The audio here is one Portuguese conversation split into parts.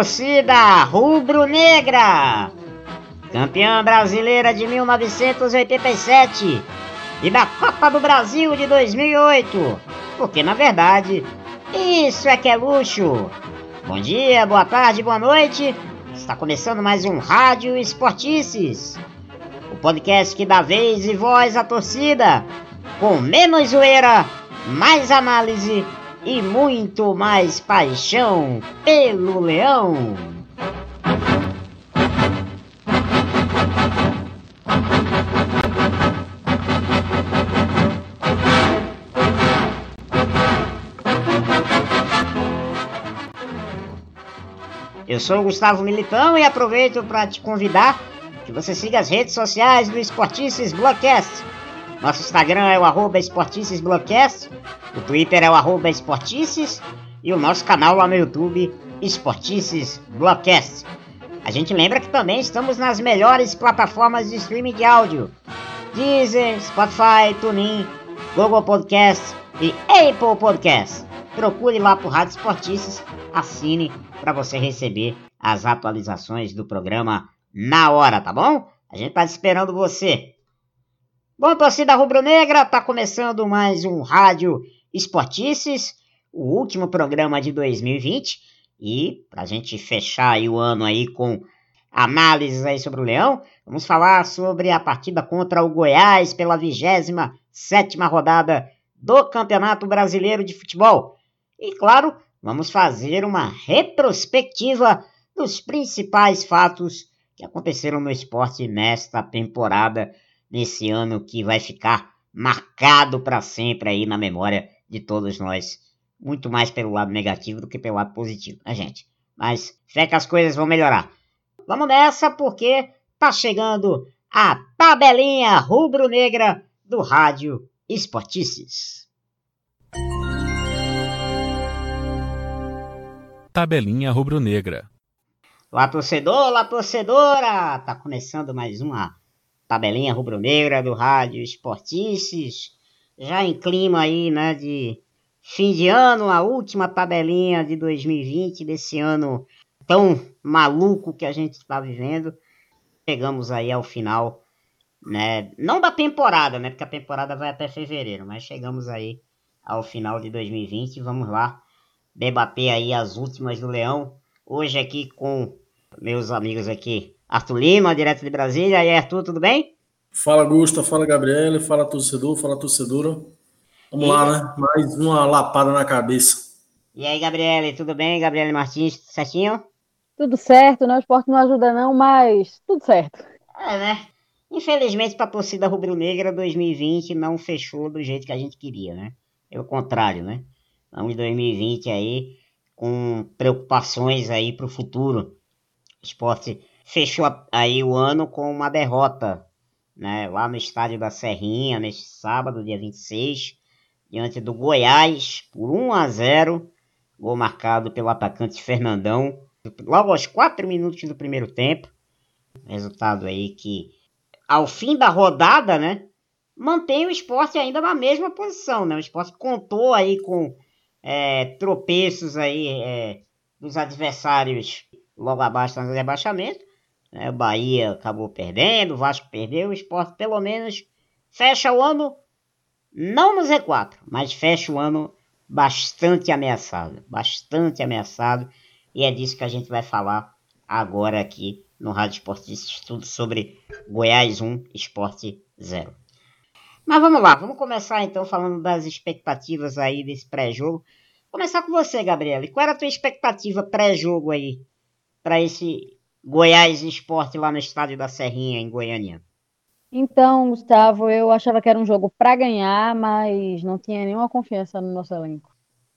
torcida rubro-negra, campeã brasileira de 1987 e da Copa do Brasil de 2008, porque na verdade isso é que é luxo. Bom dia, boa tarde, boa noite. Está começando mais um Rádio Esportices, o podcast que dá vez e voz à torcida, com menos zoeira, mais análise e muito mais paixão pelo leão. Eu sou o Gustavo Militão e aproveito para te convidar que você siga as redes sociais do Esportices Blogcast. Nosso Instagram é o arroba o Twitter é o arroba Esportices e o nosso canal lá no YouTube, Esportices Blogcast. A gente lembra que também estamos nas melhores plataformas de streaming de áudio, Deezer, Spotify, TuneIn, Google Podcast e Apple Podcast. Procure lá por Rádio Esportices, assine para você receber as atualizações do programa na hora, tá bom? A gente tá esperando você. Bom, torcida rubro-negra, tá começando mais um Rádio Esportices, o último programa de 2020. E pra gente fechar o ano aí com análises aí sobre o Leão, vamos falar sobre a partida contra o Goiás pela 27 rodada do Campeonato Brasileiro de Futebol. E claro, vamos fazer uma retrospectiva dos principais fatos que aconteceram no esporte nesta temporada, nesse ano que vai ficar marcado para sempre aí na memória de todos nós. Muito mais pelo lado negativo do que pelo lado positivo, né, gente? Mas fé que as coisas vão melhorar. Vamos nessa porque tá chegando a tabelinha rubro-negra do Rádio Esportices. Tabelinha Rubro-Negra. Olá, torcedor, olá, torcedora! Tá começando mais uma tabelinha rubro-negra do Rádio Esportices. Já em clima aí, né, de fim de ano, a última tabelinha de 2020, desse ano tão maluco que a gente está vivendo. Chegamos aí ao final, né, não da temporada, né, porque a temporada vai até fevereiro, mas chegamos aí ao final de 2020. Vamos lá debater aí as últimas do Leão. Hoje aqui com meus amigos aqui, Arthur Lima, direto de Brasília. E aí, Arthur, tudo bem? Fala, Gusta, fala, Gabriele, fala, torcedor, fala, torcedora. Vamos e... lá, né? Mais uma lapada na cabeça. E aí, Gabriele, tudo bem? Gabriele Martins, certinho? Tudo certo, né? O esporte não ajuda não, mas tudo certo. É, né? Infelizmente, para a torcida rubro-negra, 2020 não fechou do jeito que a gente queria, né? Pelo contrário, né? Vamos em 2020 aí com preocupações aí para o futuro. O esporte fechou aí o ano com uma derrota, né? Lá no estádio da Serrinha, neste sábado, dia 26, diante do Goiás, por 1 a 0 Gol marcado pelo atacante Fernandão, logo aos 4 minutos do primeiro tempo. Resultado aí que, ao fim da rodada, né? Mantém o esporte ainda na mesma posição, né? O esporte contou aí com é, tropeços aí é, dos adversários logo abaixo no rebaixamento. Né? O Bahia acabou perdendo, Vasco perdeu, o esporte pelo menos fecha o ano, não no Z4, mas fecha o ano bastante ameaçado. Bastante ameaçado. E é disso que a gente vai falar agora aqui no Rádio Esportista Estudo sobre Goiás 1, Esporte 0. Mas vamos lá, vamos começar então falando das expectativas aí desse pré-jogo. Começar com você, Gabriela. Qual era a tua expectativa pré-jogo aí para esse Goiás Esporte lá no estádio da Serrinha, em Goiânia? Então, Gustavo, eu achava que era um jogo para ganhar, mas não tinha nenhuma confiança no nosso elenco.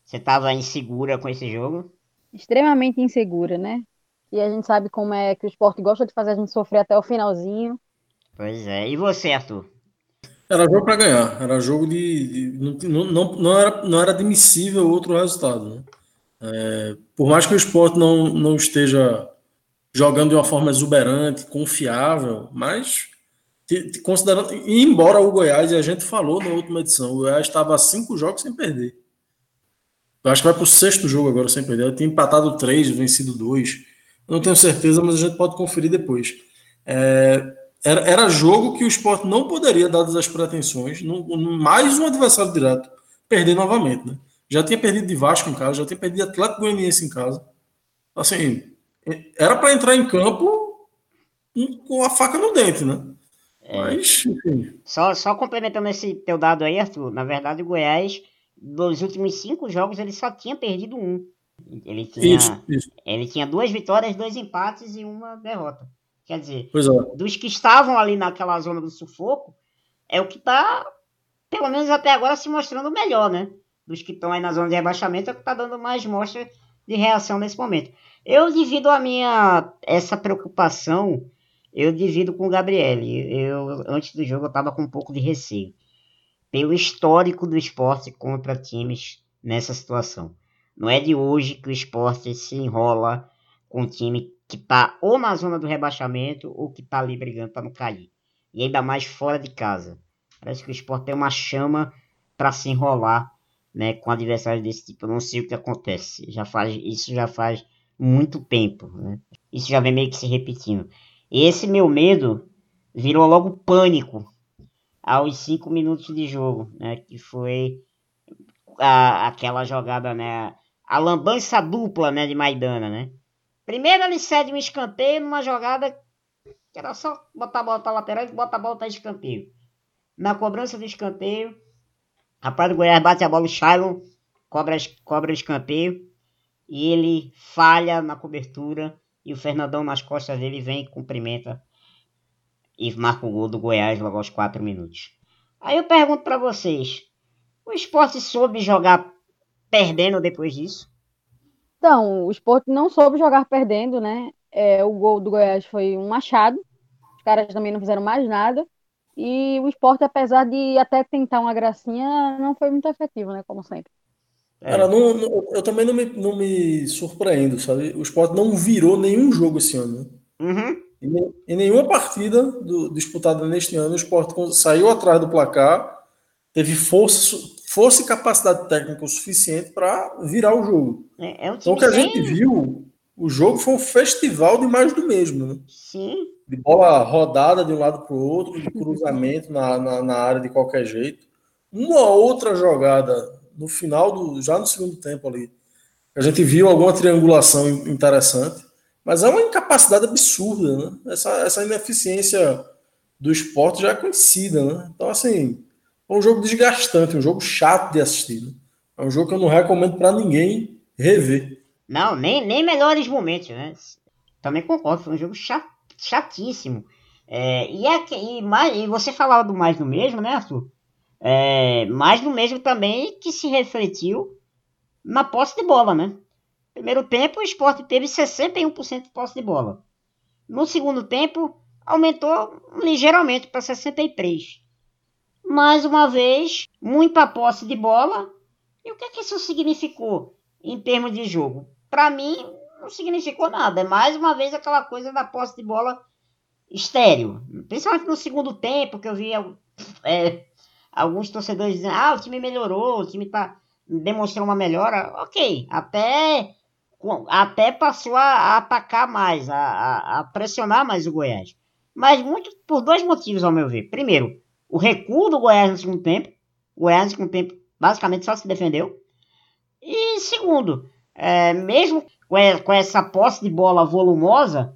Você estava insegura com esse jogo? Extremamente insegura, né? E a gente sabe como é que o esporte gosta de fazer a gente sofrer até o finalzinho. Pois é. E você, Arthur? Era jogo para ganhar, era jogo de. de não, não, não, era, não era admissível outro resultado. Né? É, por mais que o esporte não, não esteja jogando de uma forma exuberante, confiável, mas considerando. Embora o Goiás, e a gente falou na última edição, o Goiás estava cinco jogos sem perder. Eu acho que vai para o sexto jogo agora, sem perder. Eu tinha empatado três, vencido dois. Eu não tenho certeza, mas a gente pode conferir depois. É, era, era jogo que o esporte não poderia, dadas as pretensões, no, no, mais um adversário direto, perder novamente. Né? Já tinha perdido de Vasco em casa, já tinha perdido de Atlético Goianiense em casa. Assim, era para entrar em campo com a faca no dente, né? É. Mas, enfim. Só, só complementando esse teu dado aí, Arthur, na verdade o Goiás, dos últimos cinco jogos, ele só tinha perdido um. Ele tinha, isso, isso. ele tinha duas vitórias, dois empates e uma derrota. Quer dizer, é. dos que estavam ali naquela zona do sufoco, é o que está, pelo menos até agora, se mostrando melhor, né? Dos que estão aí na zona de rebaixamento, é o que está dando mais mostra de reação nesse momento. Eu divido a minha essa preocupação, eu divido com o Gabriel. Eu antes do jogo eu estava com um pouco de receio pelo histórico do esporte contra times nessa situação. Não é de hoje que o esporte se enrola com um time que está ou na zona do rebaixamento ou que está ali brigando para não cair. E ainda mais fora de casa. Parece que o esporte tem uma chama para se enrolar né, com adversários desse tipo. Eu não sei o que acontece. Já faz, isso já faz muito tempo. Né? Isso já vem meio que se repetindo. Esse meu medo virou logo pânico aos 5 minutos de jogo, né? Que foi a, aquela jogada, né? A lambança dupla, né? De Maidana, né? Primeiro ele cede um escanteio numa jogada que era só botar a bola para lateral e botar a bola para escanteio. Na cobrança do escanteio, rapaz do Goiás bate a bola, o Shailon cobra, cobra o escanteio e ele falha na cobertura e o Fernandão nas costas dele vem e cumprimenta e marca o gol do Goiás logo aos 4 minutos. Aí eu pergunto para vocês, o esporte soube jogar perdendo depois disso? Então, o esporte não soube jogar perdendo, né? É, o gol do Goiás foi um machado, os caras também não fizeram mais nada. E o esporte, apesar de até tentar uma gracinha, não foi muito efetivo, né? Como sempre. Cara, não, não, eu também não me, não me surpreendo, sabe? O esporte não virou nenhum jogo esse ano. Uhum. Em, nenhuma partida do, disputada neste ano, o Sport saiu atrás do placar, teve força, força e capacidade técnica o suficiente para virar o jogo. É, é um então, o que a gente viu, o jogo foi um festival de mais do mesmo. Né? Sim. De bola rodada de um lado para o outro, de cruzamento na, na, na, área de qualquer jeito. Uma outra jogada no final, do, já no segundo tempo ali, a gente viu alguma triangulação interessante. Mas é uma incapacidade absurda, né? Essa, essa ineficiência do esporte já é conhecida, né? Então, assim, é um jogo desgastante, um jogo chato de assistir. Né? É um jogo que eu não recomendo para ninguém rever. Não, nem, nem melhores momentos, né? Também concordo, foi um jogo chat, chatíssimo. É, e, é, e, mais, e você falava do mais do mesmo, né, Arthur? É, mais do mesmo também que se refletiu na posse de bola, né? Primeiro tempo, o esporte teve 61% de posse de bola. No segundo tempo, aumentou ligeiramente para 63%. Mais uma vez, muita posse de bola. E o que, é que isso significou em termos de jogo? Para mim, não significou nada. É mais uma vez aquela coisa da posse de bola estéreo. Principalmente no segundo tempo, que eu vi é, alguns torcedores dizendo: ah, o time melhorou, o time tá demonstrando uma melhora. Ok, até até passou a, atacar mais, a, a, a, pressionar mais o Goiás. Mas muito por dois motivos, ao meu ver. Primeiro, o recuo do Goiás no segundo tempo. O Goiás no segundo tempo basicamente só se defendeu. E segundo, é, mesmo com essa posse de bola volumosa,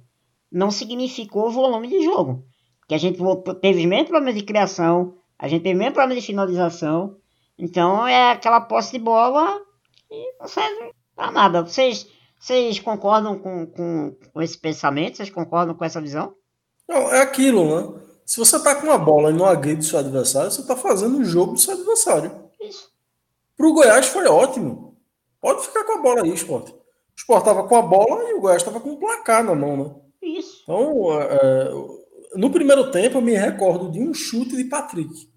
não significou volume de jogo. Que a gente voltou, teve menos problemas de criação, a gente teve menos problemas de finalização. Então é aquela posse de bola e não serve pra nada. Vocês vocês concordam com, com, com esse pensamento? Vocês concordam com essa visão? Não, é aquilo, né? Se você tá com uma bola e não agride seu adversário, você tá fazendo o jogo do seu adversário. Isso. Pro Goiás foi ótimo. Pode ficar com a bola aí, esporte. O esporte tava com a bola e o Goiás tava com o placar na mão, né? Isso. Então, é, é, no primeiro tempo, eu me recordo de um chute de Patrick.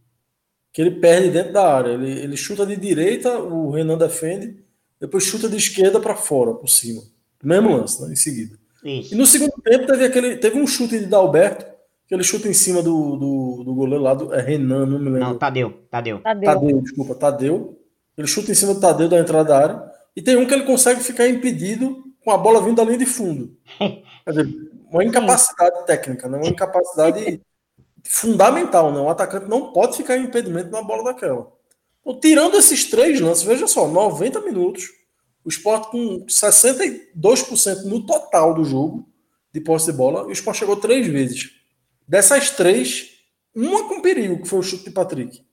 Que ele perde dentro da área. Ele, ele chuta de direita, o Renan defende depois chuta de esquerda para fora, por cima. Mesmo lance, né, em seguida. Isso. E no segundo tempo teve, aquele, teve um chute de Dalberto, que ele chuta em cima do, do, do goleiro lá, do, é Renan, não me lembro. Não, Tadeu, Tadeu. Tadeu. Tadeu, desculpa, Tadeu. Ele chuta em cima do Tadeu da entrada da área. e tem um que ele consegue ficar impedido com a bola vindo da linha de fundo. Quer dizer, uma incapacidade técnica, né? uma incapacidade fundamental. Né? Um atacante não pode ficar em impedimento numa bola daquela. Então, tirando esses três lances, veja só, 90 minutos, o Sport com 62% no total do jogo de posse de bola, o Sport chegou três vezes. Dessas três, uma com perigo, que foi o chute de Patrick.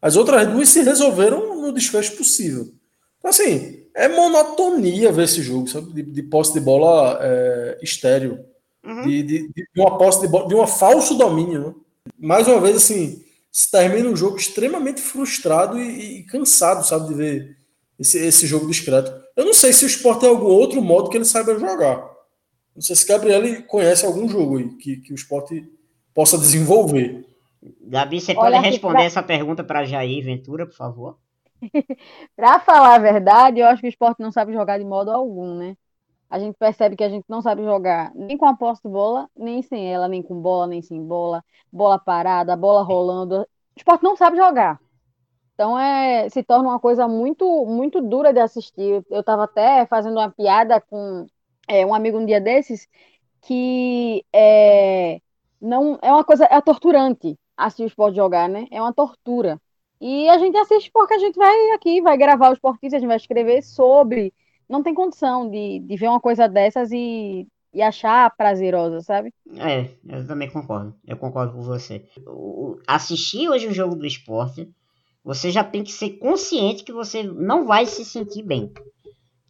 As outras duas se resolveram no desfecho possível. Então, assim, é monotonia ver esse jogo, sabe? De, de posse de bola é, estéreo. Uhum. De, de, de, uma posse de bola, de um falso domínio. Né? Mais uma vez, assim, se termina um jogo extremamente frustrado e, e, cansado, sabe, de ver esse, esse jogo discreto. Eu não sei se o Sport tem algum outro modo que ele saiba jogar. Não sei se Gabriel conhece algum jogo aí que, que o Sport possa desenvolver. Gabi, você Olha, pode responder pra... essa pergunta para Jair Ventura, por favor? para falar a verdade, eu acho que o esporte não sabe jogar de modo algum, né? A gente percebe que a gente não sabe jogar nem com a posse de bola, nem sem ela, nem com bola, nem sem bola, bola parada, bola rolando. O esporte não sabe jogar. Então é, se torna uma coisa muito muito dura de assistir. Eu estava até fazendo uma piada com é, um amigo um dia desses que é, não é uma coisa é torturante assistir o esporte jogar, né? É uma tortura. E a gente assiste porque a gente vai aqui, vai gravar os esportistas, a gente vai escrever sobre. Não tem condição de, de ver uma coisa dessas e, e achar prazerosa, sabe? É, eu também concordo. Eu concordo com você. O, assistir hoje o jogo do esporte, você já tem que ser consciente que você não vai se sentir bem.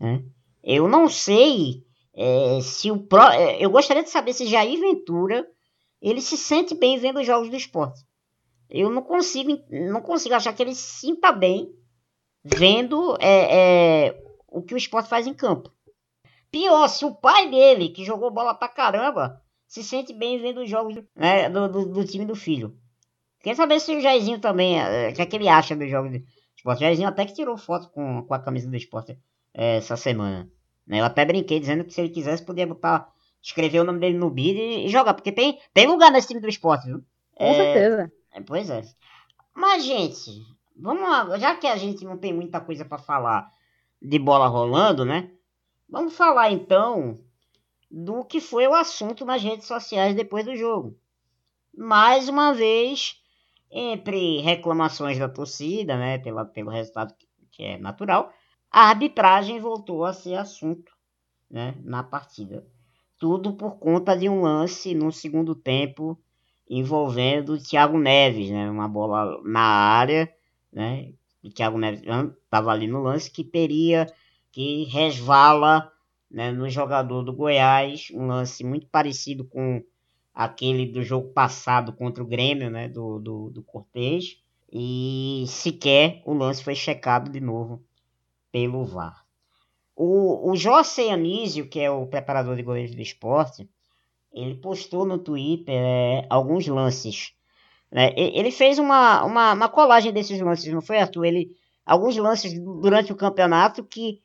Né? Eu não sei é, se o pro... É, eu gostaria de saber se Jair Ventura ele se sente bem vendo os jogos do esporte. Eu não consigo, não consigo achar que ele se sinta bem vendo é, é, o que o esporte faz em campo. Pior, se o pai dele, que jogou bola pra caramba, se sente bem vendo os jogos né, do, do, do, time do filho. Quer saber se o Jairzinho também, é, o que, é que ele acha dos jogos do esporte. O Jairzinho até que tirou foto com, com a camisa do esporte é, essa semana. Né? Eu até brinquei dizendo que se ele quisesse podia botar escrever o nome dele no bid e, e jogar, porque tem, tem lugar nesse time do esporte, viu? Com é, certeza. É, pois é. Mas, gente, vamos lá, já que a gente não tem muita coisa para falar de bola rolando, né? Vamos falar então do que foi o assunto nas redes sociais depois do jogo. Mais uma vez, entre reclamações da torcida, né, pela, pelo resultado que é natural, a arbitragem voltou a ser assunto né, na partida. Tudo por conta de um lance no segundo tempo envolvendo o Thiago Neves, né? Uma bola na área, né? O Thiago Neves estava ali no lance que teria que resvala né, no jogador do Goiás, um lance muito parecido com aquele do jogo passado contra o Grêmio, né, do, do, do Cortez, e sequer o lance foi checado de novo pelo VAR. O, o José Anísio, que é o preparador de goleiros do esporte, ele postou no Twitter é, alguns lances. Né? Ele fez uma, uma, uma, colagem desses lances, não foi, Arthur? Ele, alguns lances durante o campeonato que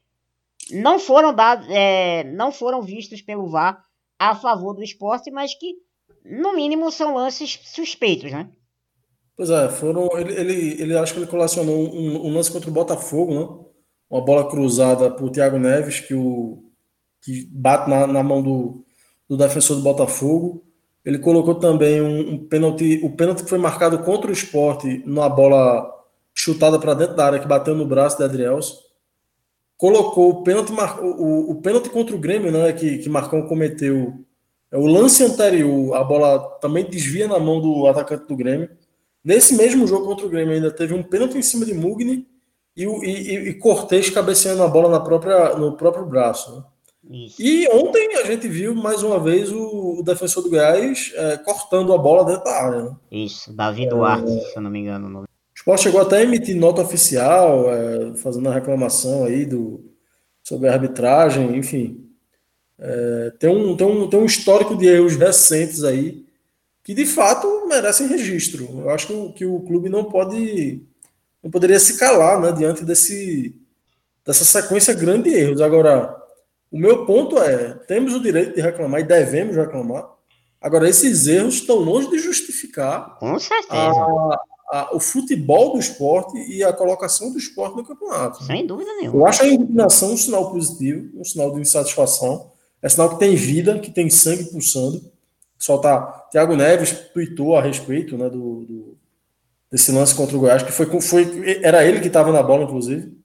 não foram dados, é, não foram vistos pelo VAR a favor do esporte, mas que, no mínimo, são lances suspeitos, né? Pois é, foram. Ele, ele, ele acho que ele colacionou um, um lance contra o Botafogo, né? uma bola cruzada por Thiago Neves, que, o, que bate na, na mão do, do defensor do Botafogo. Ele colocou também um, um pênalti, o pênalti que foi marcado contra o esporte numa bola chutada para dentro da área que bateu no braço de Adrielson. Colocou o pênalti, o, o pênalti contra o Grêmio, né, que, que Marcão cometeu. É o lance anterior, a bola também desvia na mão do atacante do Grêmio. Nesse mesmo jogo contra o Grêmio ainda teve um pênalti em cima de Mugni e, e, e Cortez cabeceando a bola na própria, no próprio braço. Né? E ontem a gente viu mais uma vez o, o defensor do Goiás é, cortando a bola dentro da área. Né? Isso, Davi Duarte, é, se eu não me engano. O esporte chegou até a emitir nota oficial, é, fazendo a reclamação aí do, sobre a arbitragem, enfim. É, tem, um, tem, um, tem um histórico de erros recentes aí que de fato merecem registro. Eu acho que o, que o clube não pode não poderia se calar né, diante desse, dessa sequência grande de erros. Agora, o meu ponto é: temos o direito de reclamar e devemos reclamar. Agora, esses erros estão longe de justificar Com certeza. A, a, o futebol do esporte e a colocação do esporte no campeonato. Sem dúvida nenhuma. Eu acho a indignação um sinal positivo, um sinal de insatisfação. É sinal que tem vida, que tem sangue pulsando. Só tá. Thiago Neves tweetou a respeito né, do, do desse lance contra o Goiás, que foi, foi era ele que estava na bola, inclusive.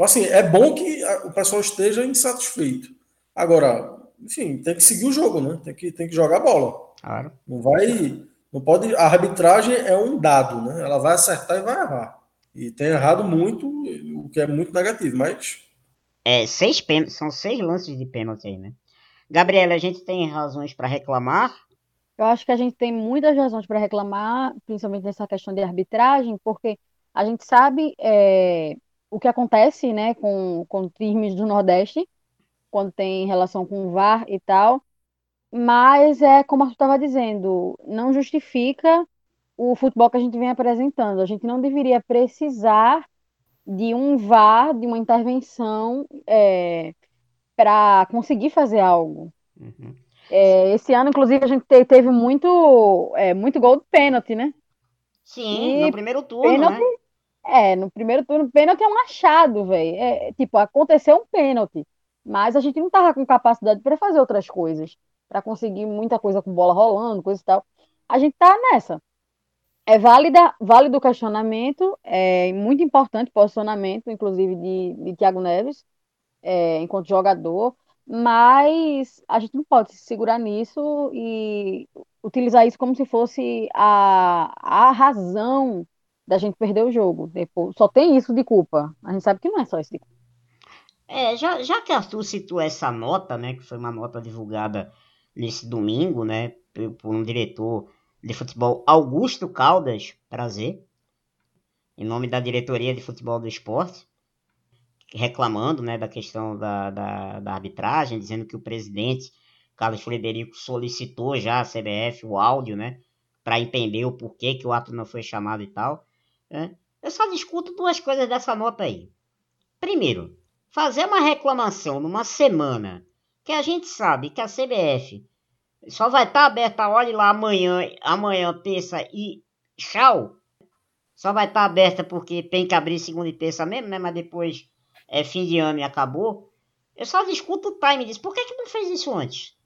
Então, assim, é bom que o pessoal esteja insatisfeito. Agora, enfim, tem que seguir o jogo, né? Tem que, tem que jogar bola. Claro. Não vai. Não pode. A arbitragem é um dado, né? Ela vai acertar e vai errar. E tem errado muito, o que é muito negativo, mas. É, seis pênaltis, são seis lances de pênalti aí, né? Gabriela, a gente tem razões para reclamar? Eu acho que a gente tem muitas razões para reclamar, principalmente nessa questão de arbitragem, porque a gente sabe é, o que acontece né, com, com times do Nordeste, quando tem relação com o VAR e tal, mas é como tu estava dizendo, não justifica o futebol que a gente vem apresentando. A gente não deveria precisar de um VAR, de uma intervenção é, para conseguir fazer algo. Uhum. É, esse ano, inclusive, a gente teve muito, é, muito gol de pênalti, né? Sim, e no primeiro turno, pênalti, né? É, no primeiro turno, pênalti é um achado, velho. É, tipo, aconteceu um pênalti, mas a gente não tava com capacidade para fazer outras coisas, para conseguir muita coisa com bola rolando, coisa e tal. A gente tá nessa. É válida, válido o questionamento, é muito importante posicionamento, inclusive de, de Thiago Neves, é, enquanto jogador, mas a gente não pode se segurar nisso e utilizar isso como se fosse a, a razão da gente perder o jogo. Depois, só tem isso de culpa. A gente sabe que não é só isso de culpa. É, já, já que Arthur citou essa nota, né, que foi uma nota divulgada nesse domingo, né, por um diretor de futebol, Augusto Caldas, prazer, em nome da diretoria de futebol do esporte, reclamando, né, da questão da, da, da arbitragem, dizendo que o presidente Carlos Frederico solicitou já a CBF o áudio, né, para entender o porquê que o árbitro não foi chamado e tal. Né? Eu só discuto duas coisas dessa nota aí. Primeiro, fazer uma reclamação numa semana que a gente sabe que a CBF só vai estar tá aberta, olhe lá amanhã, amanhã, terça e tchau. Só vai estar tá aberta porque tem que abrir segunda e terça mesmo, né? Mas depois é fim de ano e acabou. Eu só discuto o time disso. Por que, que não fez isso antes?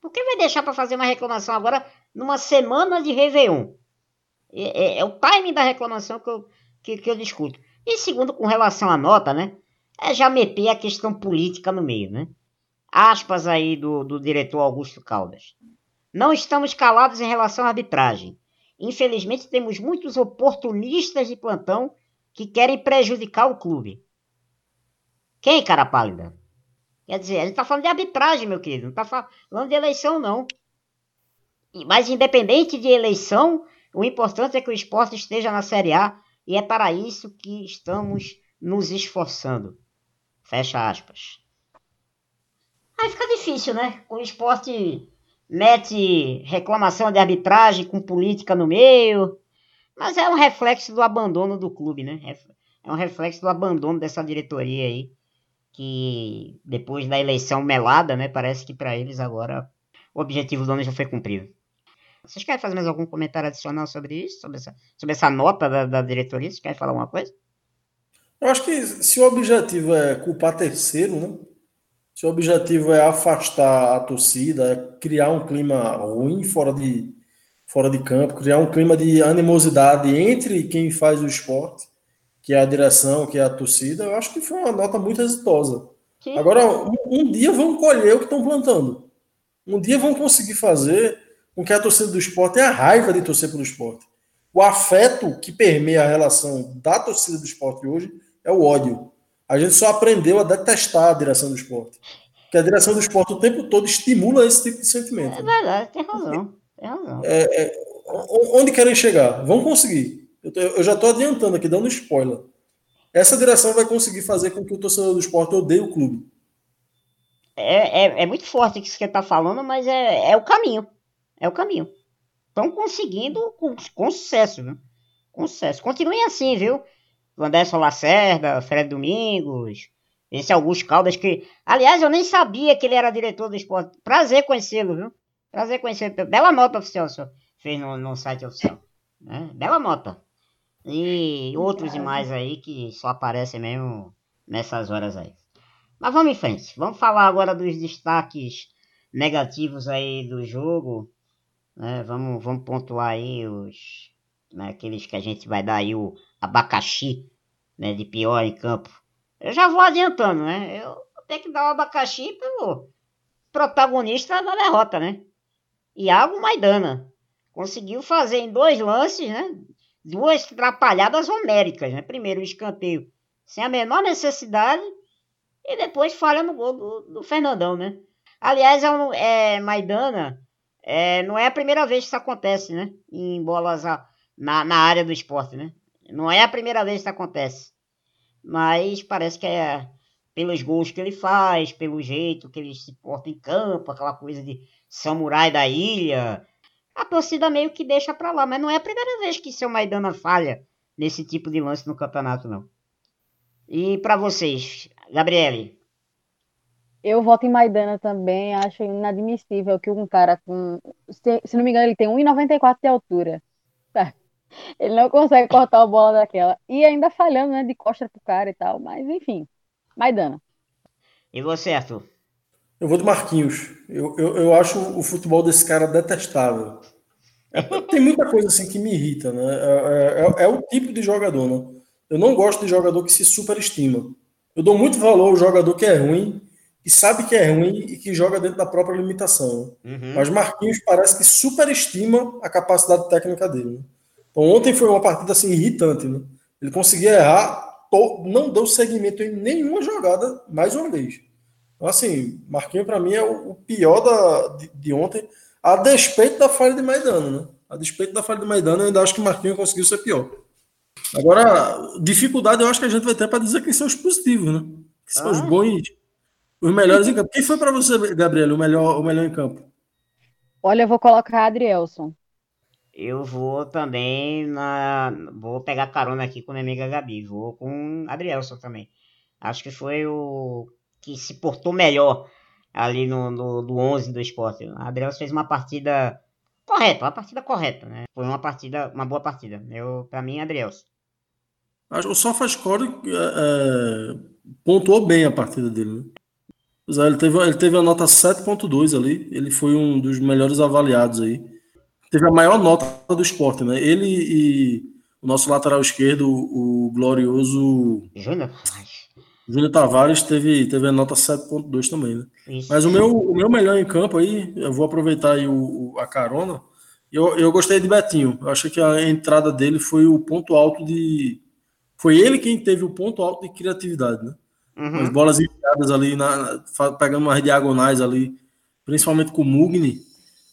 Por que vai deixar para fazer uma reclamação agora numa semana de Réveillon? É, é, é, o timing da reclamação que eu, que, que eu discuto. E segundo, com relação à nota, né? É já meter a questão política no meio, né? Aspas aí do, do diretor Augusto Caldas. Não estamos calados em relação à arbitragem. Infelizmente, temos muitos oportunistas de plantão que querem prejudicar o clube. Quem, cara pálida? Quer dizer, a gente tá falando de arbitragem, meu querido. Não tá falando de eleição, não. Mas independente de eleição, o importante é que o esporte esteja na Série A e é para isso que estamos nos esforçando. Fecha aspas. Aí fica difícil, né? O esporte mete reclamação de arbitragem com política no meio. Mas é um reflexo do abandono do clube, né? É um reflexo do abandono dessa diretoria aí. Que depois da eleição melada, né? Parece que para eles agora o objetivo do ano já foi cumprido. Vocês querem fazer mais algum comentário adicional sobre isso? Sobre essa, sobre essa nota da, da diretoria? Vocês querem falar alguma coisa? Eu acho que se o objetivo é culpar terceiro, né? Se o objetivo é afastar a torcida, é criar um clima ruim fora de, fora de campo, criar um clima de animosidade entre quem faz o esporte, que é a direção, que é a torcida, eu acho que foi uma nota muito exitosa. Sim. Agora, um, um dia vão colher o que estão plantando. Um dia vão conseguir fazer com que a torcida do esporte é a raiva de torcer pelo esporte. O afeto que permeia a relação da torcida do esporte hoje é o ódio. A gente só aprendeu a detestar a direção do esporte. Porque a direção do esporte o tempo todo estimula esse tipo de sentimento. É verdade, tem razão. Tem razão. É, é, onde querem chegar? Vão conseguir. Eu, eu já estou adiantando aqui, dando spoiler. Essa direção vai conseguir fazer com que o torcedor do esporte odeie o clube. É, é, é muito forte o que você está falando, mas é, é o caminho. É o caminho. Estão conseguindo com, com sucesso, viu? Com sucesso. Continuem assim, viu? Anderson Lacerda, Fred Domingos, esse Augusto Caldas, que, aliás, eu nem sabia que ele era diretor do esporte. Prazer conhecê-lo, viu? Prazer conhecê-lo. Bela nota oficial, senhor fez no, no site oficial. Né? Bela nota. E outros e mais aí que só aparecem mesmo nessas horas aí. Mas vamos em frente. Vamos falar agora dos destaques negativos aí do jogo. Né? Vamos, vamos pontuar aí os. Né, aqueles que a gente vai dar aí o abacaxi né, de pior em campo. Eu já vou adiantando, né? Eu tenho que dar o abacaxi pelo protagonista da derrota, né? Iago Maidana. Conseguiu fazer em dois lances, né? Duas atrapalhadas homéricas, né? Primeiro o escanteio sem a menor necessidade e depois falha no gol do, do Fernandão, né? Aliás, é, um, é Maidana é, não é a primeira vez que isso acontece, né? Em bolas na, na área do esporte, né? Não é a primeira vez que isso acontece. Mas parece que é pelos gols que ele faz, pelo jeito que ele se porta em campo, aquela coisa de samurai da ilha. A torcida meio que deixa pra lá, mas não é a primeira vez que seu Maidana falha nesse tipo de lance no campeonato, não. E para vocês, Gabriele? Eu voto em Maidana também, acho inadmissível que um cara com. Se, se não me engano, ele tem 1,94 de altura. Tá. Ele não consegue cortar a bola daquela. E ainda falhando, né? De costa pro cara e tal. Mas enfim. Maidana. E você, Arthur? Eu vou de Marquinhos. Eu, eu, eu acho o futebol desse cara detestável. Tem muita coisa assim que me irrita, né? É, é, é, o tipo de jogador, né? Eu não gosto de jogador que se superestima. Eu dou muito valor ao jogador que é ruim, que sabe que é ruim e que joga dentro da própria limitação. Uhum. Mas Marquinhos parece que superestima a capacidade técnica dele. Né? Então ontem foi uma partida assim irritante, né? Ele conseguia errar não deu segmento em nenhuma jogada mais uma vez. Então, assim, Marquinhos para mim é o, pior da, de, de, ontem, a despeito da falha de Maidana, né? A despeito da falha de Maidana, eu ainda acho que Marquinhos conseguiu ser pior. Agora, dificuldade eu acho que a gente vai ter para dizer quem são os positivos, né? Que são ah. os bons, os melhores em campo. Quem foi para você, Gabriel, o melhor, o melhor em campo? Olha, eu vou colocar Adrielson eu vou também na. Vou pegar carona aqui com a minha amiga Gabi. Vou com Adrielson também. Acho que foi o que se portou melhor ali no, no do 11 do esporte. O Adrielson fez uma partida correta, uma partida correta, né? Foi uma partida, uma boa partida. Eu, para mim, Adrielson. O SofaScore é, é, pontuou bem a partida dele, né? Ele teve, ele teve a nota 7.2 ali. Ele foi um dos melhores avaliados aí teve a maior nota do esporte, né? Ele e o nosso lateral esquerdo, o glorioso Júnior. Júnior Tavares teve, teve a nota 7.2 também, né? Isso. Mas o meu, o meu melhor em campo aí, eu vou aproveitar aí o, o, a carona. Eu, eu gostei de Betinho. Eu achei que a entrada dele foi o ponto alto de. Foi ele quem teve o ponto alto de criatividade, né? Uhum. As bolas enfiadas ali, na, pegando umas diagonais ali, principalmente com o Mugni.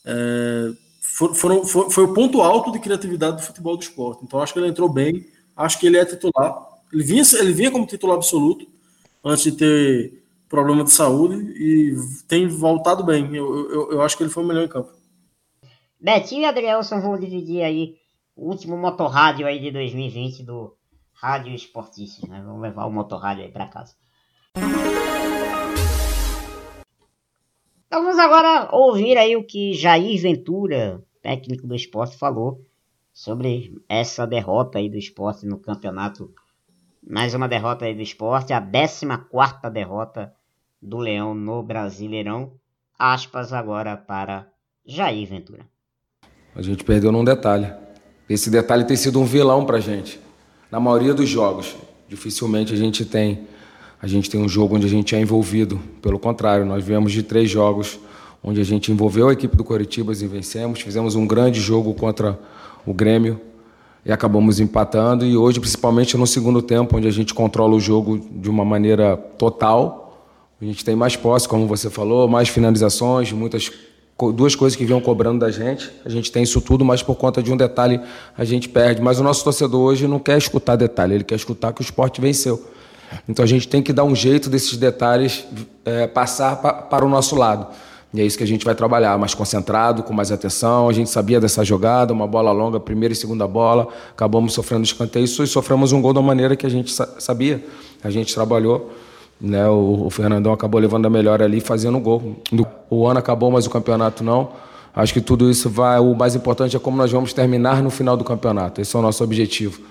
É, for, foram, for, foi o ponto alto de criatividade do futebol do esporte. Então acho que ele entrou bem, acho que ele é titular. Ele vinha, ele vinha como titular absoluto antes de ter problema de saúde e tem voltado bem. Eu, eu, eu acho que ele foi o melhor em campo. Betinho e Adrielson vão dividir aí o último motorrádio aí de 2020 do Rádio Esportistas, né? Vamos levar o motorrádio aí para casa. Então vamos agora ouvir aí o que Jair Ventura, técnico do esporte, falou sobre essa derrota aí do esporte no campeonato. Mais uma derrota aí do esporte, a 14 derrota do Leão no Brasileirão. Aspas agora para Jair Ventura. A gente perdeu num detalhe. Esse detalhe tem sido um vilão pra gente. Na maioria dos jogos, dificilmente a gente tem a gente tem um jogo onde a gente é envolvido. Pelo contrário, nós viemos de três jogos onde a gente envolveu a equipe do Coritiba e vencemos. Fizemos um grande jogo contra o Grêmio e acabamos empatando. E hoje, principalmente no segundo tempo, onde a gente controla o jogo de uma maneira total, a gente tem mais posse, como você falou, mais finalizações, muitas duas coisas que vinham cobrando da gente. A gente tem isso tudo, mas por conta de um detalhe a gente perde. Mas o nosso torcedor hoje não quer escutar detalhe, ele quer escutar que o esporte venceu. Então a gente tem que dar um jeito desses detalhes é, passar pa, para o nosso lado. E é isso que a gente vai trabalhar, mais concentrado, com mais atenção. A gente sabia dessa jogada, uma bola longa, primeira e segunda bola. Acabamos sofrendo escanteio e sofremos um gol da maneira que a gente sabia. A gente trabalhou. Né? O, o Fernandão acabou levando a melhor ali, fazendo o gol. O ano acabou, mas o campeonato não. Acho que tudo isso vai. O mais importante é como nós vamos terminar no final do campeonato. Esse é o nosso objetivo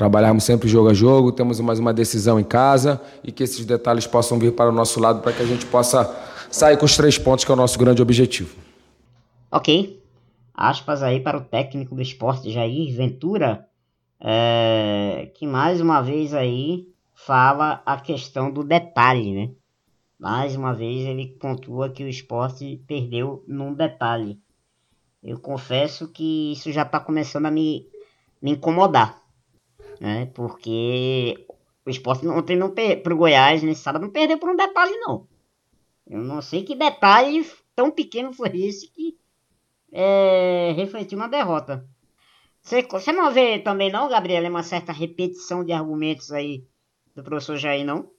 trabalharmos sempre jogo a jogo, temos mais uma decisão em casa e que esses detalhes possam vir para o nosso lado para que a gente possa sair com os três pontos, que é o nosso grande objetivo. Ok. Aspas aí para o técnico do esporte, Jair Ventura, é, que mais uma vez aí fala a questão do detalhe, né? Mais uma vez ele pontua que o esporte perdeu num detalhe. Eu confesso que isso já está começando a me, me incomodar né? Porque o esporte ontem não para o Goiás nesse sábado não perdeu por um detalhe não. Eu não sei que detalhe tão pequeno foi esse que é, refletiu uma derrota. Você, você não vê também não, Gabriela, uma certa repetição de argumentos aí do professor Jair, não?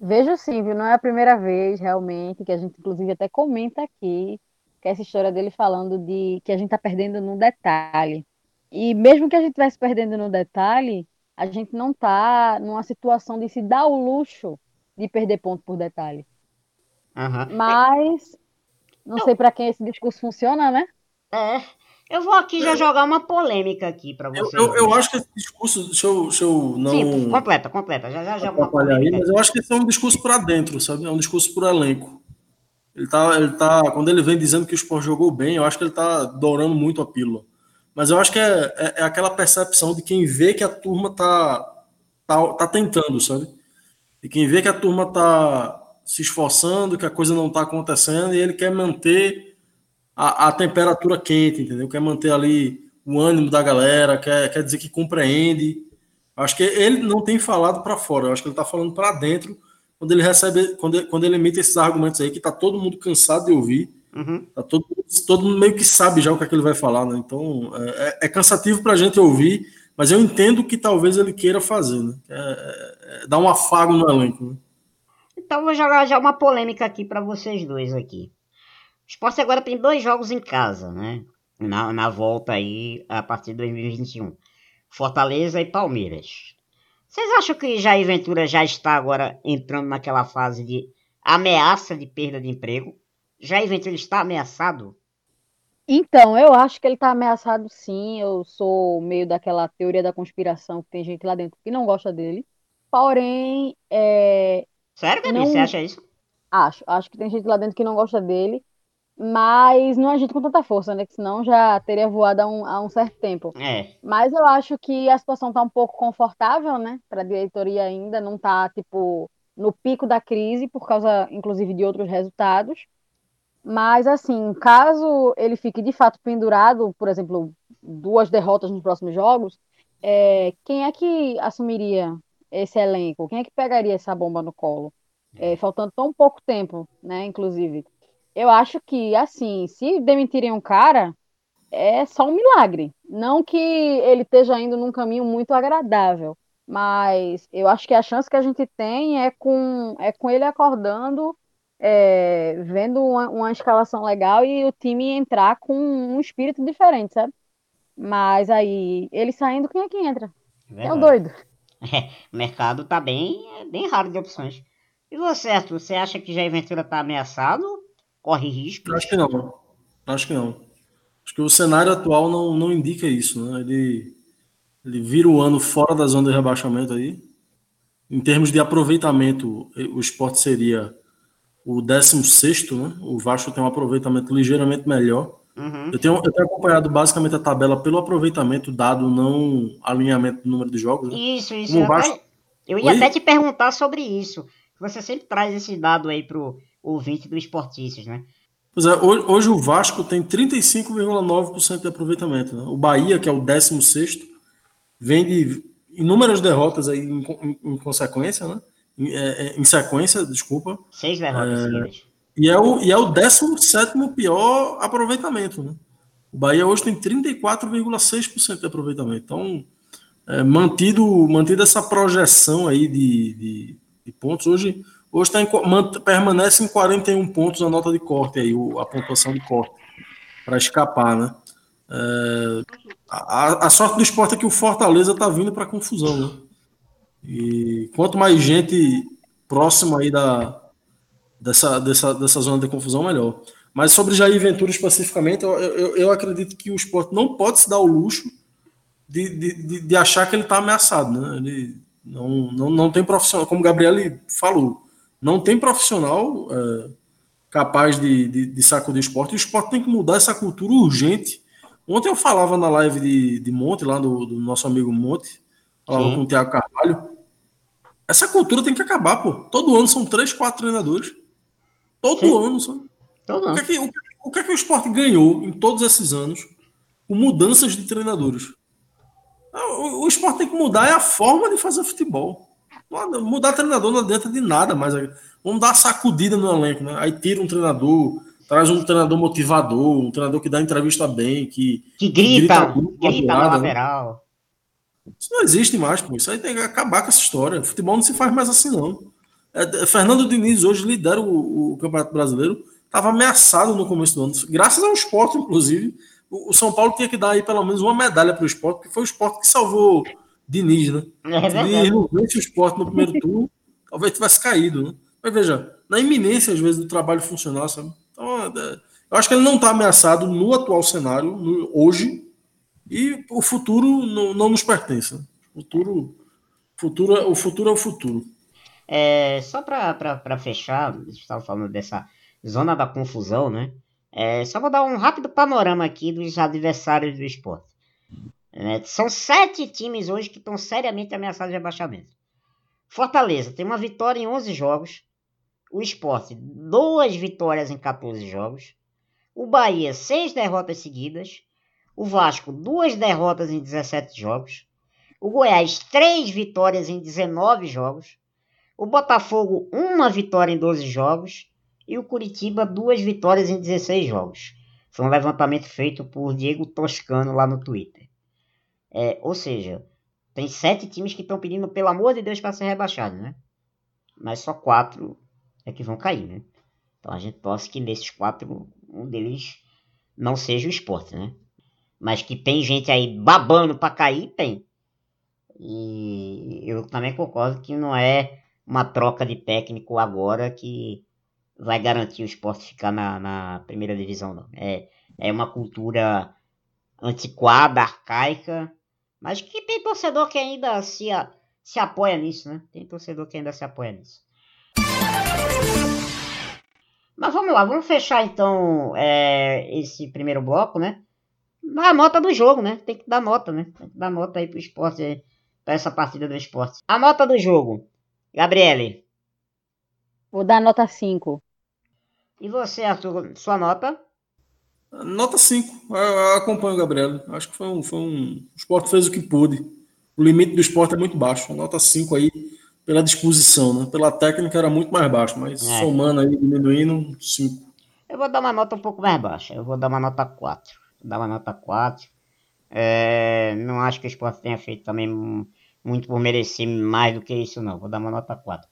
Vejo sim, viu? Não é a primeira vez, realmente, que a gente inclusive até comenta aqui, que essa história dele falando de que a gente tá perdendo num detalhe. E mesmo que a gente estivesse perdendo no detalhe, a gente não está numa situação de se dar o luxo de perder ponto por detalhe. Uhum. Mas não eu... sei para quem esse discurso funciona, né? É. Eu vou aqui já jogar uma polêmica aqui para vocês. Eu, eu, eu, acho que esse discurso, deixa eu, deixa eu não. Sim, completa, completa. Já, já, já aí, mas eu acho que esse é um discurso para dentro, sabe? É um discurso para elenco. Ele tá, ele tá, quando ele vem dizendo que o Sport jogou bem, eu acho que ele tá dourando muito a pílula. Mas eu acho que é, é, é, aquela percepção de quem vê que a turma tá, tá, tá tentando, sabe? E quem vê que a turma tá se esforçando, que a coisa não tá acontecendo, e ele quer manter a, a temperatura quente, entendeu? Quer manter ali o ânimo da galera, quer, quer dizer que compreende. Acho que ele não tem falado para fora, acho que ele está falando para dentro quando ele recebe, quando quando ele emite esses argumentos aí que tá todo mundo cansado de ouvir Uhum. Tá todo, todo mundo meio que sabe já o que, é que ele vai falar, né? Então é, é, cansativo para a gente ouvir, mas eu entendo que talvez ele queira fazer, né? É, é, é dar um afago no elenco. Né? Então vou jogar já uma polêmica aqui para vocês dois aqui. O Sport agora tem dois jogos em casa, né? Na, na volta aí a partir de 2021. Fortaleza e Palmeiras. Vocês acham que Jair Ventura já está agora entrando naquela fase de ameaça de perda de emprego? Jair Ventura está ameaçado? Então, eu acho que ele está ameaçado sim. Eu sou meio daquela teoria da conspiração que tem gente lá dentro que não gosta dele. Porém, é... Sério, Gabi? Não... Você acha isso? Acho. Acho que tem gente lá dentro que não gosta dele. Mas não agita com tanta força, né? Que senão já teria voado há um, há um certo tempo. É. Mas eu acho que a situação está um pouco confortável, né? Para a diretoria ainda. Não está, tipo, no pico da crise, por causa, inclusive, de outros resultados. Mas, assim, caso ele fique de fato pendurado, por exemplo, duas derrotas nos próximos jogos, é, quem é que assumiria esse elenco? Quem é que pegaria essa bomba no colo? É, faltando tão pouco tempo, né, inclusive. Eu acho que, assim, se demitirem um cara, é só um milagre. Não que ele esteja indo num caminho muito agradável, mas eu acho que a chance que a gente tem é com, é com ele acordando é, vendo uma, uma, escalação legal e o time entrar com um espírito diferente, sabe? Mas aí, ele saindo, quem é que entra? É, é um doido. É, o mercado tá bem, é bem raro de opções. E você, Arthur, você acha que Jair Ventura tá ameaçado? Corre risco? Acho que não. Acho que não. Acho que o cenário atual não, não indica isso, né? Ele, ele vira o ano fora da zona de rebaixamento aí. Em termos de aproveitamento, o esporte seria o 16, né? O Vasco tem um aproveitamento ligeiramente melhor. Uhum. Eu, tenho, eu tenho acompanhado basicamente a tabela pelo aproveitamento dado, não alinhamento do número de jogos. Né? Isso, isso. Eu, Vasco... eu ia Oi? até te perguntar sobre isso. Você sempre traz esse dado aí pro ouvinte do Esportistas, né? Pois é, hoje, hoje o Vasco tem 35,9% de aproveitamento. Né? O Bahia, que é o 16, vem de inúmeras derrotas aí em, em, em consequência, né? É, é, em sequência, desculpa. Seis derrotas é, E é o, e é o 17 pior aproveitamento. Né? O Bahia hoje tem 34,6% de aproveitamento. Então, é, mantido, mantido essa projeção aí de, de, de pontos, hoje, hoje tá em, permanece em 41 pontos a nota de corte, aí, a pontuação de corte, para escapar. Né? É, a, a, sorte do esporte é que o Fortaleza está vindo para confusão. Né? E quanto mais gente próxima aí da, dessa, dessa, dessa zona de confusão, melhor. Mas sobre Jair Ventura especificamente, eu, eu, eu acredito que o esporte não pode se dar o luxo de, de, de achar que ele está ameaçado, né? Ele não, não, não tem profissional, como o Gabriel falou, não tem profissional é, capaz de, de, de, sacudir o esporte, e o esporte tem que mudar essa cultura urgente. Ontem eu falava na live de, de Monte, lá do, do nosso amigo Monte, falava Sim. com o Thiago Carvalho. Essa cultura tem que acabar, pô. Todo ano são três, quatro treinadores. Todo Sim. ano. São... Todo o, que é que, o, o que é que o esporte ganhou em todos esses anos com mudanças de treinadores? O, o esporte tem que mudar é a forma de fazer futebol. Mudar treinador não adianta de nada, mas vamos dar uma sacudida no elenco, né? Aí tira um treinador, traz um treinador motivador, um treinador que dá entrevista bem, que, que grita, que grita, grita no né? lateral. Isso não existe mais, pô. Isso aí tem que acabar com essa história. O futebol não se faz mais assim, não. É, Fernando Diniz hoje lidera o, o Campeonato Brasileiro. Estava ameaçado no começo do ano, graças ao esporte, inclusive. O, o São Paulo tinha que dar aí pelo menos uma medalha para o esporte, porque foi o esporte que salvou Diniz, né? É Diniz não vence o esporte no primeiro turno, talvez tivesse caído, né? Mas veja, na iminência, às vezes, do trabalho funcionar, sabe? Então, é, eu acho que ele não está ameaçado no atual cenário, no, hoje, e o futuro não, não nos pertence. O futuro, futuro, é, o futuro é o futuro. É, só para fechar, estava falando dessa zona da confusão, né? É, só vou dar um rápido panorama aqui dos adversários do esporte. É, são sete times hoje que estão seriamente ameaçados de rebaixamento. Fortaleza tem uma vitória em 11 jogos. O esporte, duas vitórias em 14 jogos. O Bahia, seis derrotas seguidas. O Vasco, duas derrotas em 17 jogos. O Goiás, três vitórias em 19 jogos. O Botafogo, uma vitória em 12 jogos. E o Curitiba, duas vitórias em 16 jogos. Foi um levantamento feito por Diego Toscano lá no Twitter. É, ou seja, tem sete times que estão pedindo, pelo amor de Deus, para ser rebaixado, né? Mas só quatro é que vão cair, né? Então a gente torce que nesses quatro, um deles não seja o esporte, né? Mas que tem gente aí babando para cair, tem. E eu também concordo que não é uma troca de técnico agora que vai garantir o esporte ficar na, na primeira divisão, não. É, é uma cultura antiquada, arcaica, mas que tem torcedor que ainda se, se apoia nisso, né? Tem torcedor que ainda se apoia nisso. Mas vamos lá, vamos fechar então é, esse primeiro bloco, né? A nota do jogo, né? Tem que dar nota, né? Tem que dar nota aí pro esporte, pra essa partida do esporte. A nota do jogo. Gabriele. Vou dar nota 5. E você, Arthur, sua nota? Nota 5. Eu acompanho o Gabriel. Acho que foi um, foi um. O esporte fez o que pôde. O limite do esporte é muito baixo. Nota 5 aí, pela disposição, né? Pela técnica era muito mais baixo, mas é. somando aí, diminuindo, 5. Eu vou dar uma nota um pouco mais baixa. Eu vou dar uma nota 4. Uma nota 4. É, não acho que o esporte tenha feito também muito por merecer mais do que isso, não. Vou dar uma nota 4